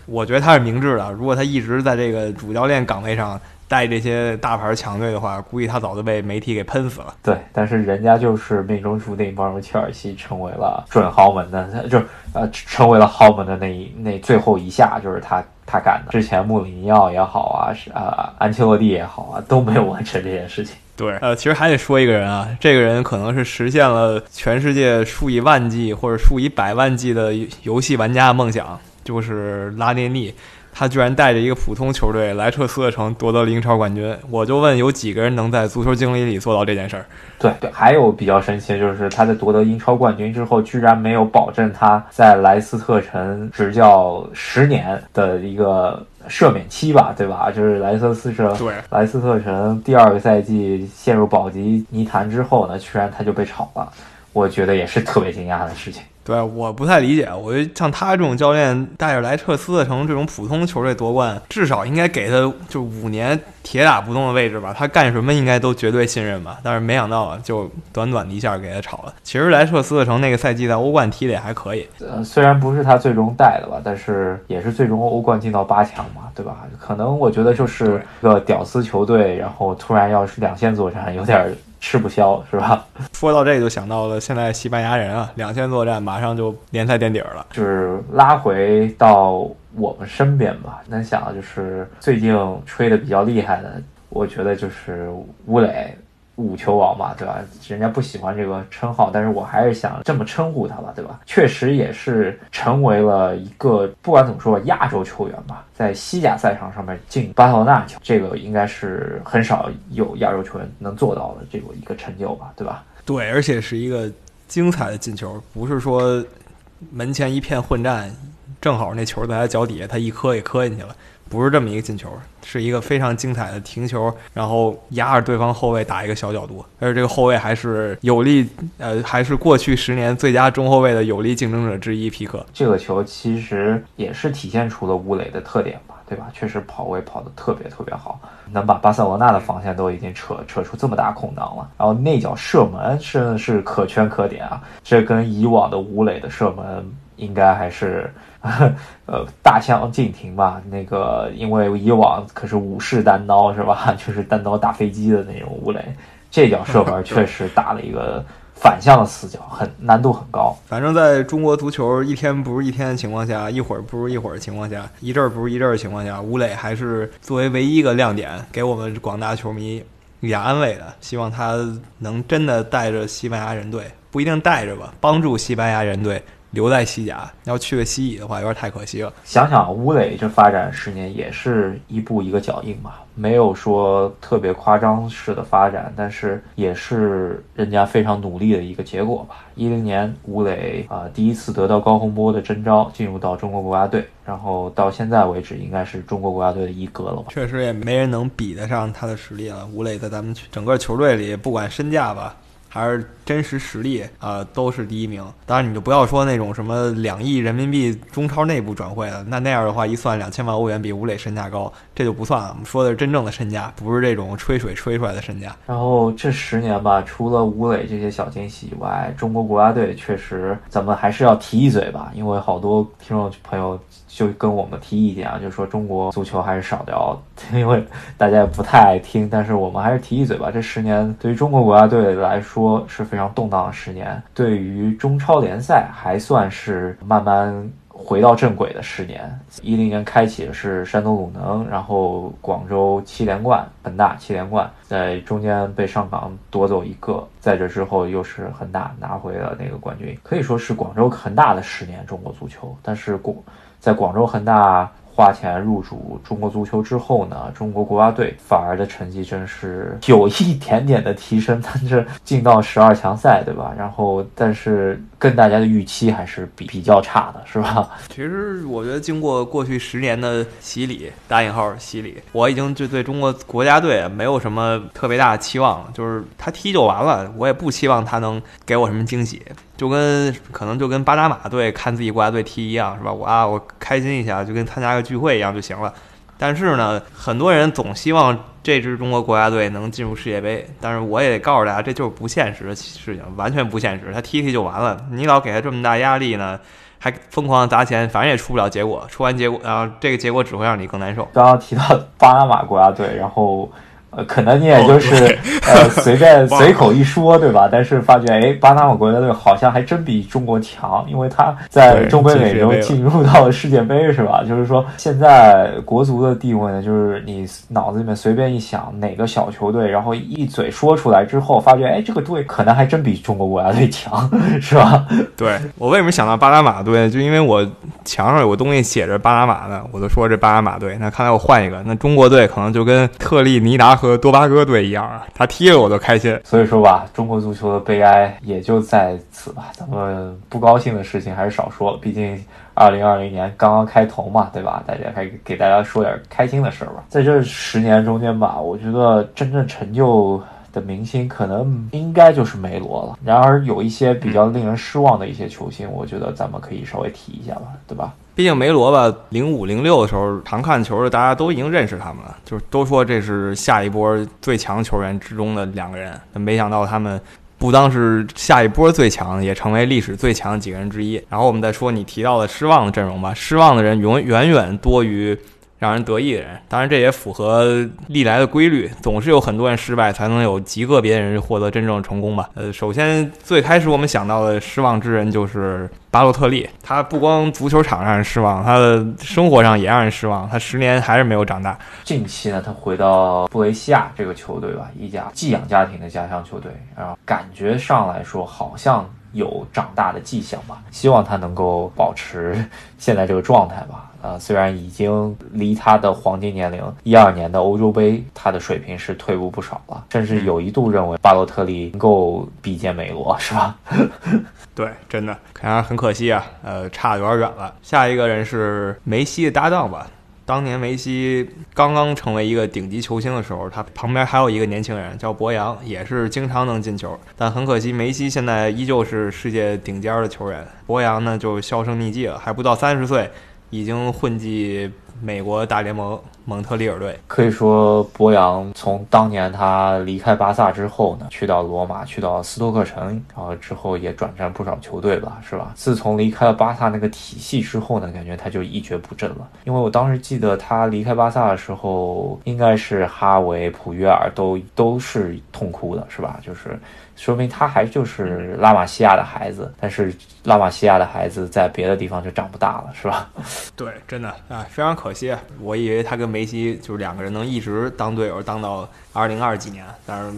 我觉得他是明智的，如果他一直在这个主教练岗位上。带这些大牌强队的话，估计他早就被媒体给喷死了。对，但是人家就是命中注定帮助切尔西成为了准豪门的，就呃成为了豪门的那一那最后一下，就是他他干的。之前穆里尼奥也好啊，是啊安切洛蒂也好啊，都没有完成这件事情。(laughs) 对，呃，其实还得说一个人啊，这个人可能是实现了全世界数以万计或者数以百万计的游戏玩家的梦想，就是拉涅利。他居然带着一个普通球队莱彻斯特城夺得了英超冠军，我就问有几个人能在足球经理里做到这件事儿？对对，还有比较神奇的就是他在夺得英超冠军之后，居然没有保证他在莱斯特城执教十年的一个赦免期吧？对吧？就是莱斯特城，对莱斯特城第二个赛季陷入保级泥潭之后呢，居然他就被炒了，我觉得也是特别惊讶的事情。对，我不太理解。我觉得像他这种教练带着莱彻斯特城这种普通球队夺冠，至少应该给他就五年铁打不动的位置吧。他干什么应该都绝对信任吧。但是没想到啊就短短的一下给他炒了。其实莱彻斯特城那个赛季在欧冠踢的也还可以，呃，虽然不是他最终带的吧，但是也是最终欧冠进到八强嘛，对吧？可能我觉得就是个屌丝球队，然后突然要是两线作战，有点。吃不消是吧？(laughs) 说到这就想到了现在西班牙人啊，两线作战马上就联赛垫底了。就是拉回到我们身边吧，能想到就是最近吹的比较厉害的，我觉得就是吴磊。五球王嘛，对吧？人家不喜欢这个称号，但是我还是想这么称呼他吧，对吧？确实也是成为了一个不管怎么说亚洲球员吧，在西甲赛场上面进巴塞罗那球，这个应该是很少有亚洲球员能做到的这个一个成就吧，对吧？对，而且是一个精彩的进球，不是说门前一片混战。正好那球在他脚底下，他一磕也磕进去了。不是这么一个进球，是一个非常精彩的停球，然后压着对方后卫打一个小角度，而且这个后卫还是有力，呃，还是过去十年最佳中后卫的有力竞争者之一。皮克这个球其实也是体现出了乌磊的特点吧，对吧？确实跑位跑得特别特别好，能把巴塞罗那的防线都已经扯扯出这么大空档了，然后内脚射门真的是可圈可点啊！这跟以往的吴磊的射门应该还是。(laughs) 呃，大相径庭吧。那个，因为以往可是武士单刀是吧？(laughs) 就是单刀打飞机的那种吴磊，这脚射门 (laughs) 确实打了一个反向的死角，很难度很高。反正在中国足球一天不如一天的情况下，一会儿不如一会儿的情况下，一阵儿不如一阵儿的情况下，吴磊还是作为唯一一个亮点，给我们广大球迷一点安慰的。希望他能真的带着西班牙人队，不一定带着吧，帮助西班牙人队。留在西甲，要去个西乙的话，有点太可惜了。想想吴磊这发展十年，也是一步一个脚印吧，没有说特别夸张式的发展，但是也是人家非常努力的一个结果吧。一零年，吴磊啊第一次得到高洪波的征召，进入到中国国家队，然后到现在为止，应该是中国国家队的一哥了吧？确实也没人能比得上他的实力了。吴磊在咱们整个球队里，不管身价吧。还是真实实力啊，都是第一名。当然，你就不要说那种什么两亿人民币中超内部转会的，那那样的话一算，两千万欧元比吴磊身价高，这就不算了。我们说的是真正的身价，不是这种吹水吹出来的身价。然后这十年吧，除了吴磊这些小惊喜以外，中国国家队确实咱们还是要提一嘴吧，因为好多听众朋友。就跟我们提意见啊，就说中国足球还是少聊，(laughs) 因为大家也不太爱听。但是我们还是提一嘴吧。这十年对于中国国家队来说是非常动荡的十年，对于中超联赛还算是慢慢回到正轨的十年。一零年开启的是山东鲁能，然后广州七连冠，恒大七连冠，在中间被上港夺走一个，在这之后又是恒大拿回了那个冠军，可以说是广州恒大的十年中国足球。但是广在广州恒大花钱入主中国足球之后呢，中国国家队反而的成绩真是有一点点的提升，但是进到十二强赛，对吧？然后，但是。跟大家的预期还是比比较差的，是吧？(laughs) 其实我觉得经过过去十年的洗礼（打引号洗礼），我已经就对中国国家队没有什么特别大的期望了。就是他踢就完了，我也不期望他能给我什么惊喜。就跟可能就跟巴拿马队看自己国家队踢一样，是吧？我啊，我开心一下，就跟参加个聚会一样就行了。但是呢，很多人总希望这支中国国家队能进入世界杯，但是我也得告诉大家，这就是不现实的事情，完全不现实。他踢踢就完了，你老给他这么大压力呢，还疯狂砸钱，反正也出不了结果。出完结果，然后这个结果只会让你更难受。刚刚提到巴拿马国家队，然后。呃，可能你也就是呃 (laughs) 随便随口一说，对吧？但是发觉，哎，巴拿马国家队好像还真比中国强，因为他在中北美洲进入到了世界杯，是吧？(laughs) 就是说，现在国足的地位呢，就是你脑子里面随便一想哪个小球队，然后一嘴说出来之后，发觉，哎，这个队可能还真比中国国家队强，(laughs) 是吧？对我为什么想到巴拿马队？就因为我墙上有个东西写着巴拿马的，我就说这巴拿马队。那看来我换一个，那中国队可能就跟特立尼达。和多巴哥队一样啊，他踢了我都开心。所以说吧，中国足球的悲哀也就在此吧。咱们不高兴的事情还是少说了，毕竟二零二零年刚刚开头嘛，对吧？大家还给大家说点开心的事儿吧。在这十年中间吧，我觉得真正成就的明星可能应该就是梅罗了。然而有一些比较令人失望的一些球星，我觉得咱们可以稍微提一下吧，对吧？毕竟梅罗吧，零五零六的时候常看球的大家都已经认识他们了，就是都说这是下一波最强球员之中的两个人。没想到他们不当是下一波最强，也成为历史最强的几个人之一。然后我们再说你提到的失望的阵容吧，失望的人永远远多于。让人得意的人，当然这也符合历来的规律，总是有很多人失败，才能有极个别人获得真正的成功吧。呃，首先最开始我们想到的失望之人就是巴洛特利，他不光足球场让人失望，他的生活上也让人失望，他十年还是没有长大。近期呢，他回到布雷西亚这个球队吧，一家寄养家庭的家乡球队，然后感觉上来说好像有长大的迹象吧，希望他能够保持 (laughs) 现在这个状态吧。呃，虽然已经离他的黄金年龄一二年的欧洲杯，他的水平是退步不少了，甚至有一度认为巴洛特利能够比肩梅罗，是吧？(laughs) 对，真的，看来很可惜啊，呃，差的有点远了。下一个人是梅西的搭档吧？当年梅西刚刚成为一个顶级球星的时候，他旁边还有一个年轻人叫博扬，也是经常能进球。但很可惜，梅西现在依旧是世界顶尖的球员，博扬呢就销声匿迹了，还不到三十岁，已经混迹美国大联盟。蒙特利尔队可以说，博扬从当年他离开巴萨之后呢，去到罗马，去到斯托克城，然后之后也转战不少球队吧，是吧？自从离开了巴萨那个体系之后呢，感觉他就一蹶不振了。因为我当时记得他离开巴萨的时候，应该是哈维、普约尔都都是痛哭的，是吧？就是。说明他还就是拉玛西亚的孩子，但是拉玛西亚的孩子在别的地方就长不大了，是吧？(laughs) 对，真的啊，非常可惜。我以为他跟梅西就是两个人能一直当队友，当到二零二几年，但是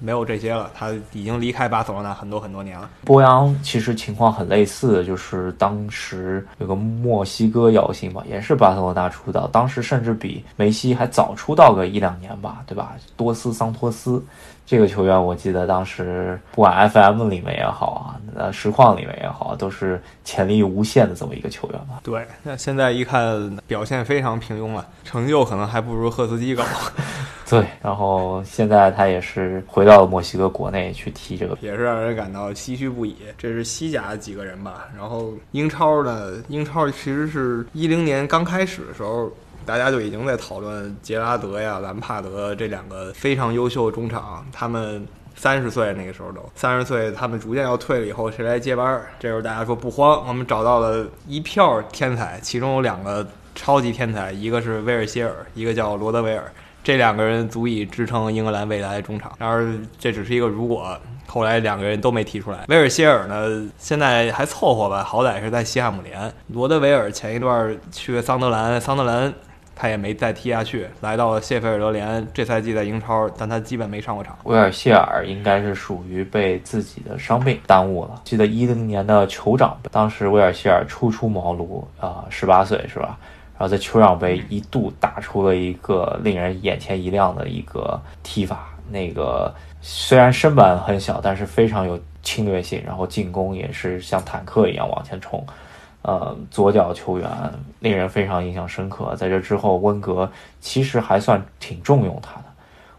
没有这些了。他已经离开巴塞罗那很多很多年了。波扬其实情况很类似，就是当时有个墨西哥姚星吧，也是巴塞罗那出道，当时甚至比梅西还早出道个一两年吧，对吧？多斯桑托斯。这个球员，我记得当时不管 FM 里面也好啊，呃，实况里面也好，都是潜力无限的这么一个球员吧。对，那现在一看表现非常平庸了，成就可能还不如赫斯基高。(laughs) 对，然后现在他也是回到了墨西哥国内去踢这个，也是让人感到唏嘘不已。这是西甲的几个人吧，然后英超呢，英超其实是一零年刚开始的时候。大家就已经在讨论杰拉德呀、兰帕德这两个非常优秀的中场，他们三十岁那个时候都三十岁，他们逐渐要退了以后，谁来接班？这时候大家说不慌，我们找到了一票天才，其中有两个超级天才，一个是威尔希尔，一个叫罗德维尔，这两个人足以支撑英格兰未来的中场。然而这只是一个如果，后来两个人都没提出来。威尔希尔呢，现在还凑合吧，好歹是在西汉姆联。罗德维尔前一段去桑德兰，桑德兰。他也没再踢下去，来到了谢菲尔德联。这赛季在英超，但他基本没上过场。威尔希尔应该是属于被自己的伤病耽误了。记得一零年的酋长杯，当时威尔希尔初出茅庐啊，十八岁是吧？然后在酋长杯一度打出了一个令人眼前一亮的一个踢法。那个虽然身板很小，但是非常有侵略性，然后进攻也是像坦克一样往前冲。呃，左脚球员令人非常印象深刻。在这之后，温格其实还算挺重用他的。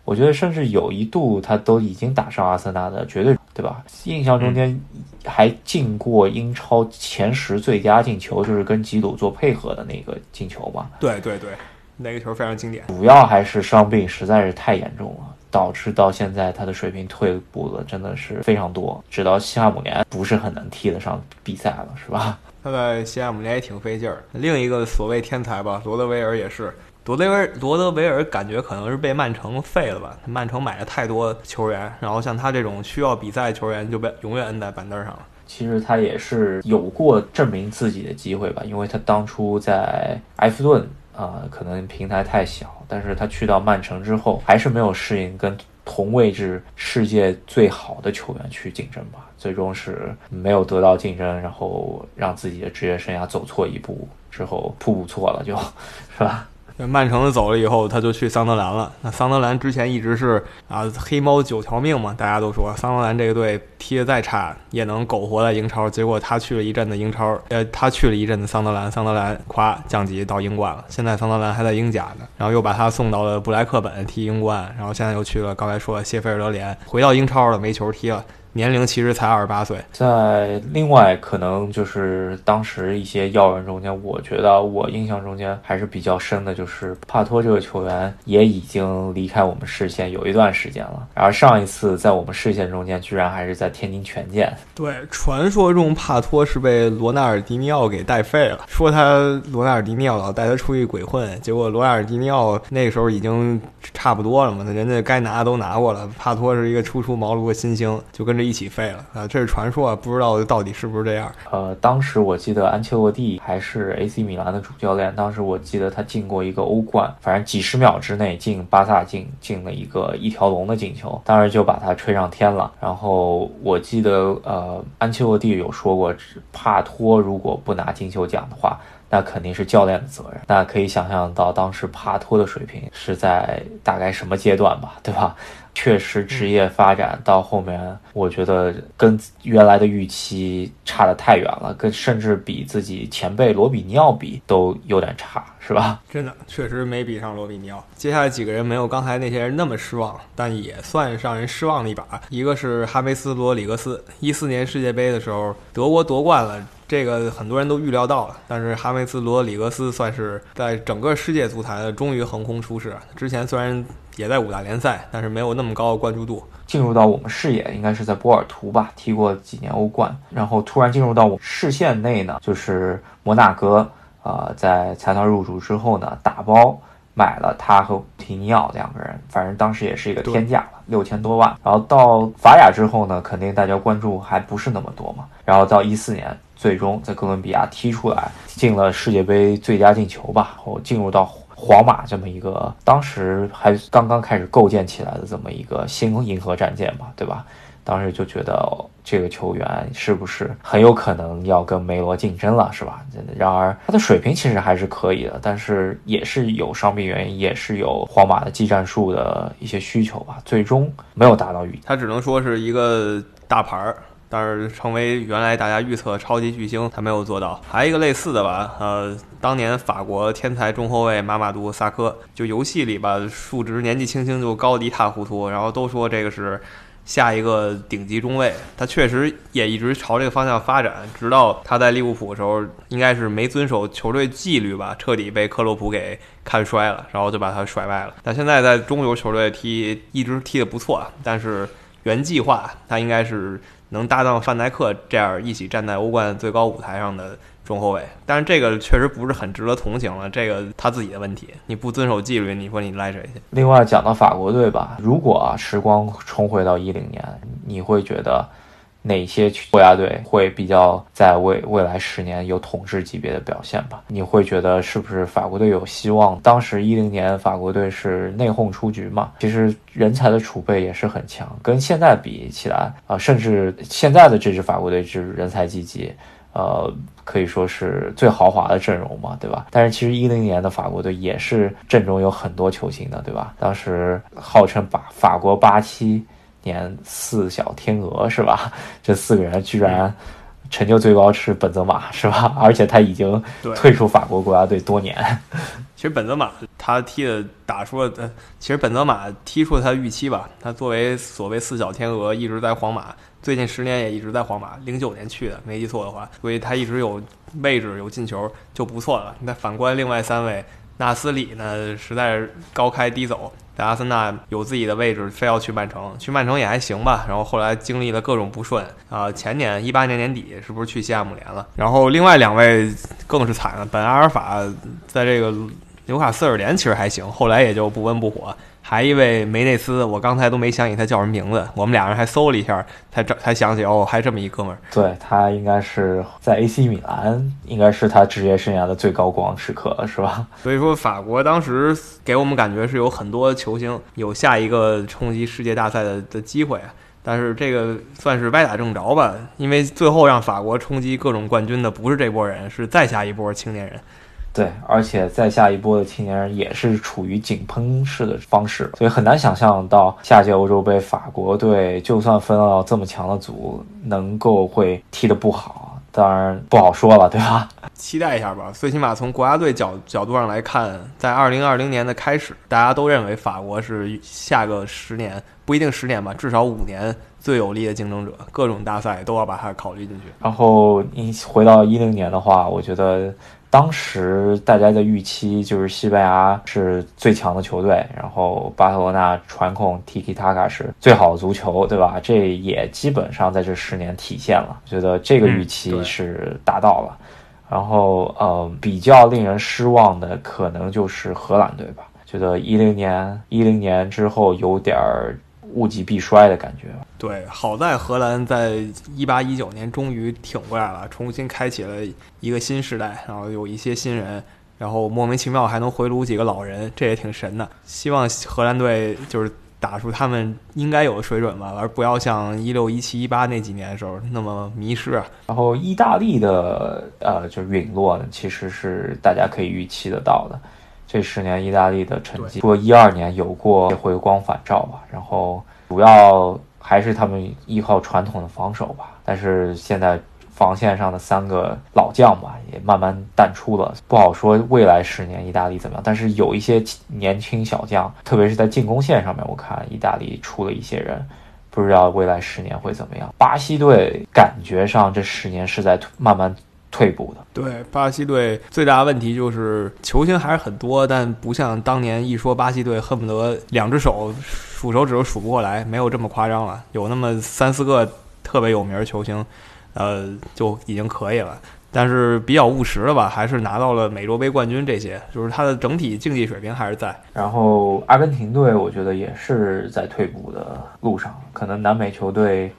我觉得，甚至有一度他都已经打上阿森纳的绝对，对吧？印象中间还进过英超前十最佳进球，就是跟吉鲁做配合的那个进球嘛。对对对，那个球非常经典。主要还是伤病实在是太严重了，导致到现在他的水平退步了，真的是非常多。直到西汉姆联不是很能踢得上比赛了，是吧？他在西汉姆联也挺费劲儿。另一个所谓天才吧，罗德维尔也是。罗德维尔，罗德维尔感觉可能是被曼城废了吧？曼城买了太多球员，然后像他这种需要比赛的球员就被永远摁在板凳上了。其实他也是有过证明自己的机会吧，因为他当初在埃弗顿啊，可能平台太小，但是他去到曼城之后，还是没有适应跟。同位置世界最好的球员去竞争吧，最终是没有得到竞争，然后让自己的职业生涯走错一步，之后步步错了，就 (laughs) 是吧？曼城走了以后，他就去桑德兰了。那桑德兰之前一直是啊黑猫九条命嘛，大家都说桑德兰这个队踢得再差也能苟活在英超。结果他去了一阵子英超，呃，他去了一阵子桑德兰，桑德兰咵降级到英冠了。现在桑德兰还在英甲呢，然后又把他送到了布莱克本踢英冠，然后现在又去了刚才说的谢菲尔德联，回到英超了，没球踢了。年龄其实才二十八岁，在另外可能就是当时一些要人中间，我觉得我印象中间还是比较深的，就是帕托这个球员也已经离开我们视线有一段时间了。然后上一次在我们视线中间，居然还是在天津权健。对，传说中帕托是被罗纳尔迪尼奥给带废了，说他罗纳尔迪尼奥老带他出去鬼混，结果罗纳尔迪尼奥那个时候已经差不多了嘛，那人家该拿的都拿过了，帕托是一个初出茅庐的新星，就跟着。一起废了啊！这是传说，啊，不知道到底是不是这样。呃，当时我记得安切洛蒂还是 AC 米兰的主教练，当时我记得他进过一个欧冠，反正几十秒之内进巴萨进进了一个一条龙的进球，当时就把他吹上天了。然后我记得呃，安切洛蒂有说过，帕托如果不拿金球奖的话。那肯定是教练的责任。那可以想象到当时帕托的水平是在大概什么阶段吧，对吧？确实，职业发展到后面，我觉得跟原来的预期差的太远了，跟甚至比自己前辈罗比尼奥比都有点差，是吧？(laughs) 真的，确实没比上罗比尼奥。接下来几个人没有刚才那些人那么失望，但也算让人失望的一把。一个是哈梅斯·罗里格斯，一四年世界杯的时候，德国夺冠了。这个很多人都预料到了，但是哈梅斯·罗里格斯算是在整个世界足坛终于横空出世。之前虽然也在五大联赛，但是没有那么高的关注度。进入到我们视野，应该是在波尔图吧，踢过几年欧冠，然后突然进入到我视线内呢，就是摩纳哥。呃，在财团入主之后呢，打包买了他和提尼奥两个人，反正当时也是一个天价了，六千多万。然后到法甲之后呢，肯定大家关注还不是那么多嘛。然后到一四年。最终在哥伦比亚踢出来，进了世界杯最佳进球吧，然后进入到皇马这么一个当时还刚刚开始构建起来的这么一个新银河战舰吧，对吧？当时就觉得这个球员是不是很有可能要跟梅罗竞争了，是吧？然而他的水平其实还是可以的，但是也是有伤病原因，也是有皇马的技战术的一些需求吧，最终没有达到预期。他只能说是一个大牌儿。但是成为原来大家预测超级巨星，他没有做到。还有一个类似的吧，呃，当年法国天才中后卫马马杜萨科，就游戏里吧，数值年纪轻轻就高的一塌糊涂，然后都说这个是下一个顶级中卫。他确实也一直朝这个方向发展，直到他在利物浦的时候，应该是没遵守球队纪律吧，彻底被克洛普给看衰了，然后就把他甩卖了。但现在在中游球队踢，一直踢得不错，但是原计划他应该是。能搭档范戴克这样一起站在欧冠最高舞台上的中后卫，但是这个确实不是很值得同情了。这个他自己的问题，你不遵守纪律，你说你赖谁去？另外讲到法国队吧，如果时光重回到一零年，你会觉得？哪些国家队会比较在未未来十年有统治级别的表现吧？你会觉得是不是法国队有希望？当时一零年法国队是内讧出局嘛？其实人才的储备也是很强，跟现在比起来啊，甚至现在的这支法国队是人才济济，呃，可以说是最豪华的阵容嘛，对吧？但是其实一零年的法国队也是阵中有很多球星的，对吧？当时号称把法国八七。年四小天鹅是吧？(laughs) 这四个人居然成就最高是本泽马是吧？(laughs) 而且他已经退出法国国家队多年。其实本泽马他踢的打出了，其实本泽马踢出了他的预期吧。他作为所谓四小天鹅，一直在皇马，最近十年也一直在皇马。零九年去的，没记错的话，所以他一直有位置有进球就不错了。那反观另外三位，纳斯里呢，实在是高开低走。在阿森纳有自己的位置，非要去曼城，去曼城也还行吧。然后后来经历了各种不顺啊，前年一八年年底是不是去西汉姆联了？然后另外两位更是惨了，本阿尔法在这个纽卡斯尔联其实还行，后来也就不温不火。还一位梅内斯，我刚才都没想起他叫什么名字。我们俩人还搜了一下，才找才想起哦，还这么一哥们儿。对他应该是在 AC 米兰，应该是他职业生涯的最高光时刻了，是吧？所以说，法国当时给我们感觉是有很多球星有下一个冲击世界大赛的的机会，但是这个算是歪打正着吧，因为最后让法国冲击各种冠军的不是这波人，是再下一波青年人。对，而且再下一波的青年人也是处于井喷式的方式，所以很难想象到下届欧洲杯法国队就算分到这么强的组，能够会踢得不好，当然不好说了，对吧？(laughs) 期待一下吧，最起码从国家队角角度上来看，在二零二零年的开始，大家都认为法国是下个十年不一定十年吧，至少五年最有力的竞争者，各种大赛都要把它考虑进去。然后你回到一零年的话，我觉得。当时大家的预期就是西班牙是最强的球队，然后巴塞罗那传控 Tiki Taka 是最好的足球，对吧？这也基本上在这十年体现了，觉得这个预期是达到了。然后，呃，比较令人失望的可能就是荷兰队吧，觉得一零年一零年之后有点儿。物极必衰的感觉。对，好在荷兰在一八一九年终于挺过来了，重新开启了一个新时代，然后有一些新人，然后莫名其妙还能回炉几个老人，这也挺神的。希望荷兰队就是打出他们应该有的水准吧，而不要像一六、一七、一八那几年的时候那么迷失。然后意大利的呃，就陨落呢，其实是大家可以预期得到的。这十年意大利的成绩，不过一二年有过回光返照吧，然后主要还是他们依靠传统的防守吧，但是现在。防线上的三个老将吧，也慢慢淡出了，不好说未来十年意大利怎么样。但是有一些年轻小将，特别是在进攻线上面，我看意大利出了一些人，不知道未来十年会怎么样。巴西队感觉上这十年是在慢慢退步的。对，巴西队最大的问题就是球星还是很多，但不像当年一说巴西队恨不得两只手数手指都数不过来，没有这么夸张了，有那么三四个特别有名的球星。呃，就已经可以了，但是比较务实的吧，还是拿到了美洲杯冠军，这些就是他的整体竞技水平还是在。然后阿根廷队，我觉得也是在退步的路上，可能南美球队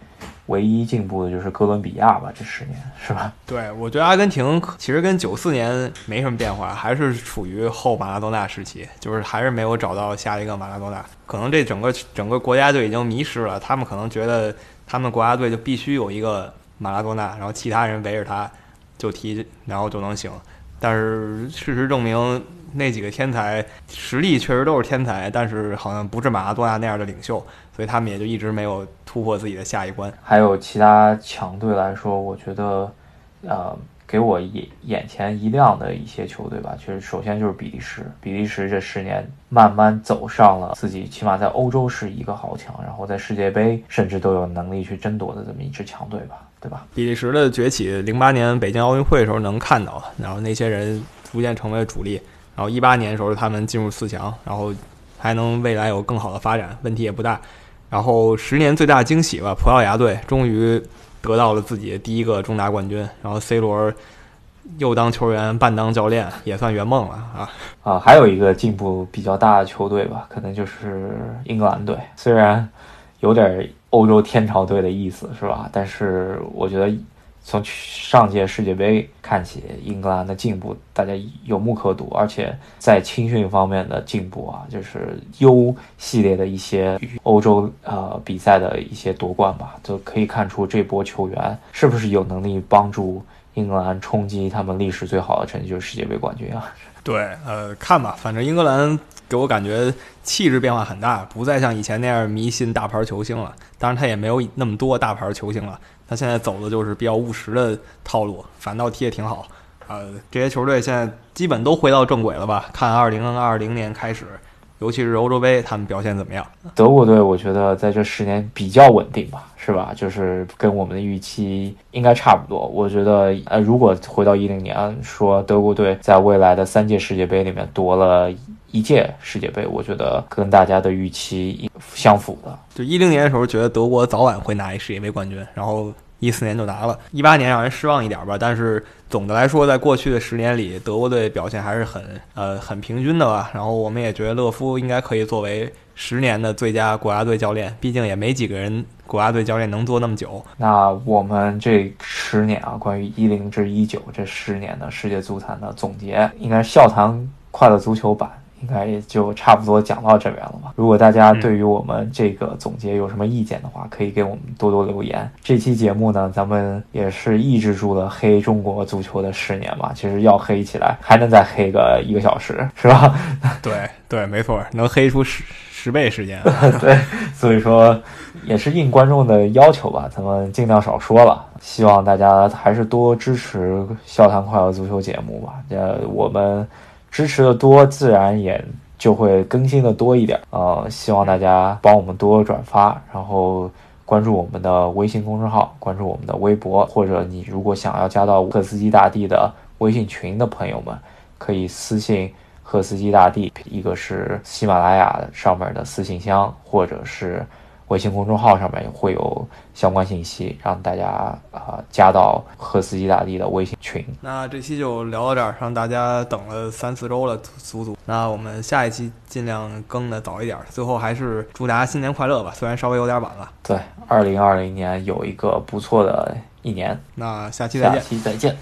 唯一进步的就是哥伦比亚吧，这十年是吧？对，我觉得阿根廷其实跟九四年没什么变化，还是处于后马拉多纳时期，就是还是没有找到下一个马拉多纳，可能这整个整个国家队已经迷失了，他们可能觉得他们国家队就必须有一个。马拉多纳，然后其他人围着他就踢，然后就能行。但是事实证明，那几个天才实力确实都是天才，但是好像不是马拉多纳那样的领袖，所以他们也就一直没有突破自己的下一关。还有其他强队来说，我觉得，呃。给我眼眼前一亮的一些球队吧，其实首先就是比利时。比利时这十年慢慢走上了自己起码在欧洲是一个豪强，然后在世界杯甚至都有能力去争夺的这么一支强队吧，对吧？比利时的崛起，零八年北京奥运会的时候能看到，然后那些人逐渐成为主力，然后一八年的时候他们进入四强，然后还能未来有更好的发展，问题也不大。然后十年最大惊喜吧，葡萄牙队终于。得到了自己第一个中大冠军，然后 C 罗又当球员半当教练，也算圆梦了啊啊！还有一个进步比较大的球队吧，可能就是英格兰队，虽然有点欧洲天朝队的意思，是吧？但是我觉得。从上届世界杯看起，英格兰的进步大家有目可睹，而且在青训方面的进步啊，就是 U 系列的一些欧洲呃比赛的一些夺冠吧，就可以看出这波球员是不是有能力帮助英格兰冲击他们历史最好的成绩，就是世界杯冠军啊。对，呃，看吧，反正英格兰给我感觉气质变化很大，不再像以前那样迷信大牌球星了。当然，他也没有那么多大牌球星了。他现在走的就是比较务实的套路，反倒踢得挺好。呃，这些球队现在基本都回到正轨了吧？看二零二零年开始，尤其是欧洲杯，他们表现怎么样？德国队我觉得在这十年比较稳定吧，是吧？就是跟我们的预期应该差不多。我觉得，呃，如果回到一零年，说德国队在未来的三届世界杯里面夺了。一届世界杯，我觉得跟大家的预期相符的。就一零年的时候，觉得德国早晚会拿一世界杯冠军，然后一四年就拿了，一八年让人失望一点吧。但是总的来说，在过去的十年里，德国队表现还是很呃很平均的吧。然后我们也觉得勒夫应该可以作为十年的最佳国家队教练，毕竟也没几个人国家队教练能做那么久。那我们这十年啊，关于一零至一九这十年的世界足坛的总结，应该是笑谈快乐足球版。应该也就差不多讲到这边了吧。如果大家对于我们这个总结有什么意见的话，可以给我们多多留言。这期节目呢，咱们也是抑制住了黑中国足球的十年吧。其实要黑起来，还能再黑个一个小时，是吧？(laughs) 对对，没错，能黑出十十倍时间。(laughs) 对，所以说也是应观众的要求吧，咱们尽量少说了。希望大家还是多支持《笑谈快乐足球》节目吧。呃，我们。支持的多，自然也就会更新的多一点。呃，希望大家帮我们多转发，然后关注我们的微信公众号，关注我们的微博，或者你如果想要加到赫斯基大帝的微信群的朋友们，可以私信赫斯基大帝，一个是喜马拉雅上面的私信箱，或者是。微信公众号上面会有相关信息，让大家啊加到赫斯基大帝的微信群。那这期就聊到这儿，让大家等了三四周了，足足。那我们下一期尽量更的早一点。最后还是祝大家新年快乐吧，虽然稍微有点晚了。对，二零二零年有一个不错的一年。那下期再见。下期再见。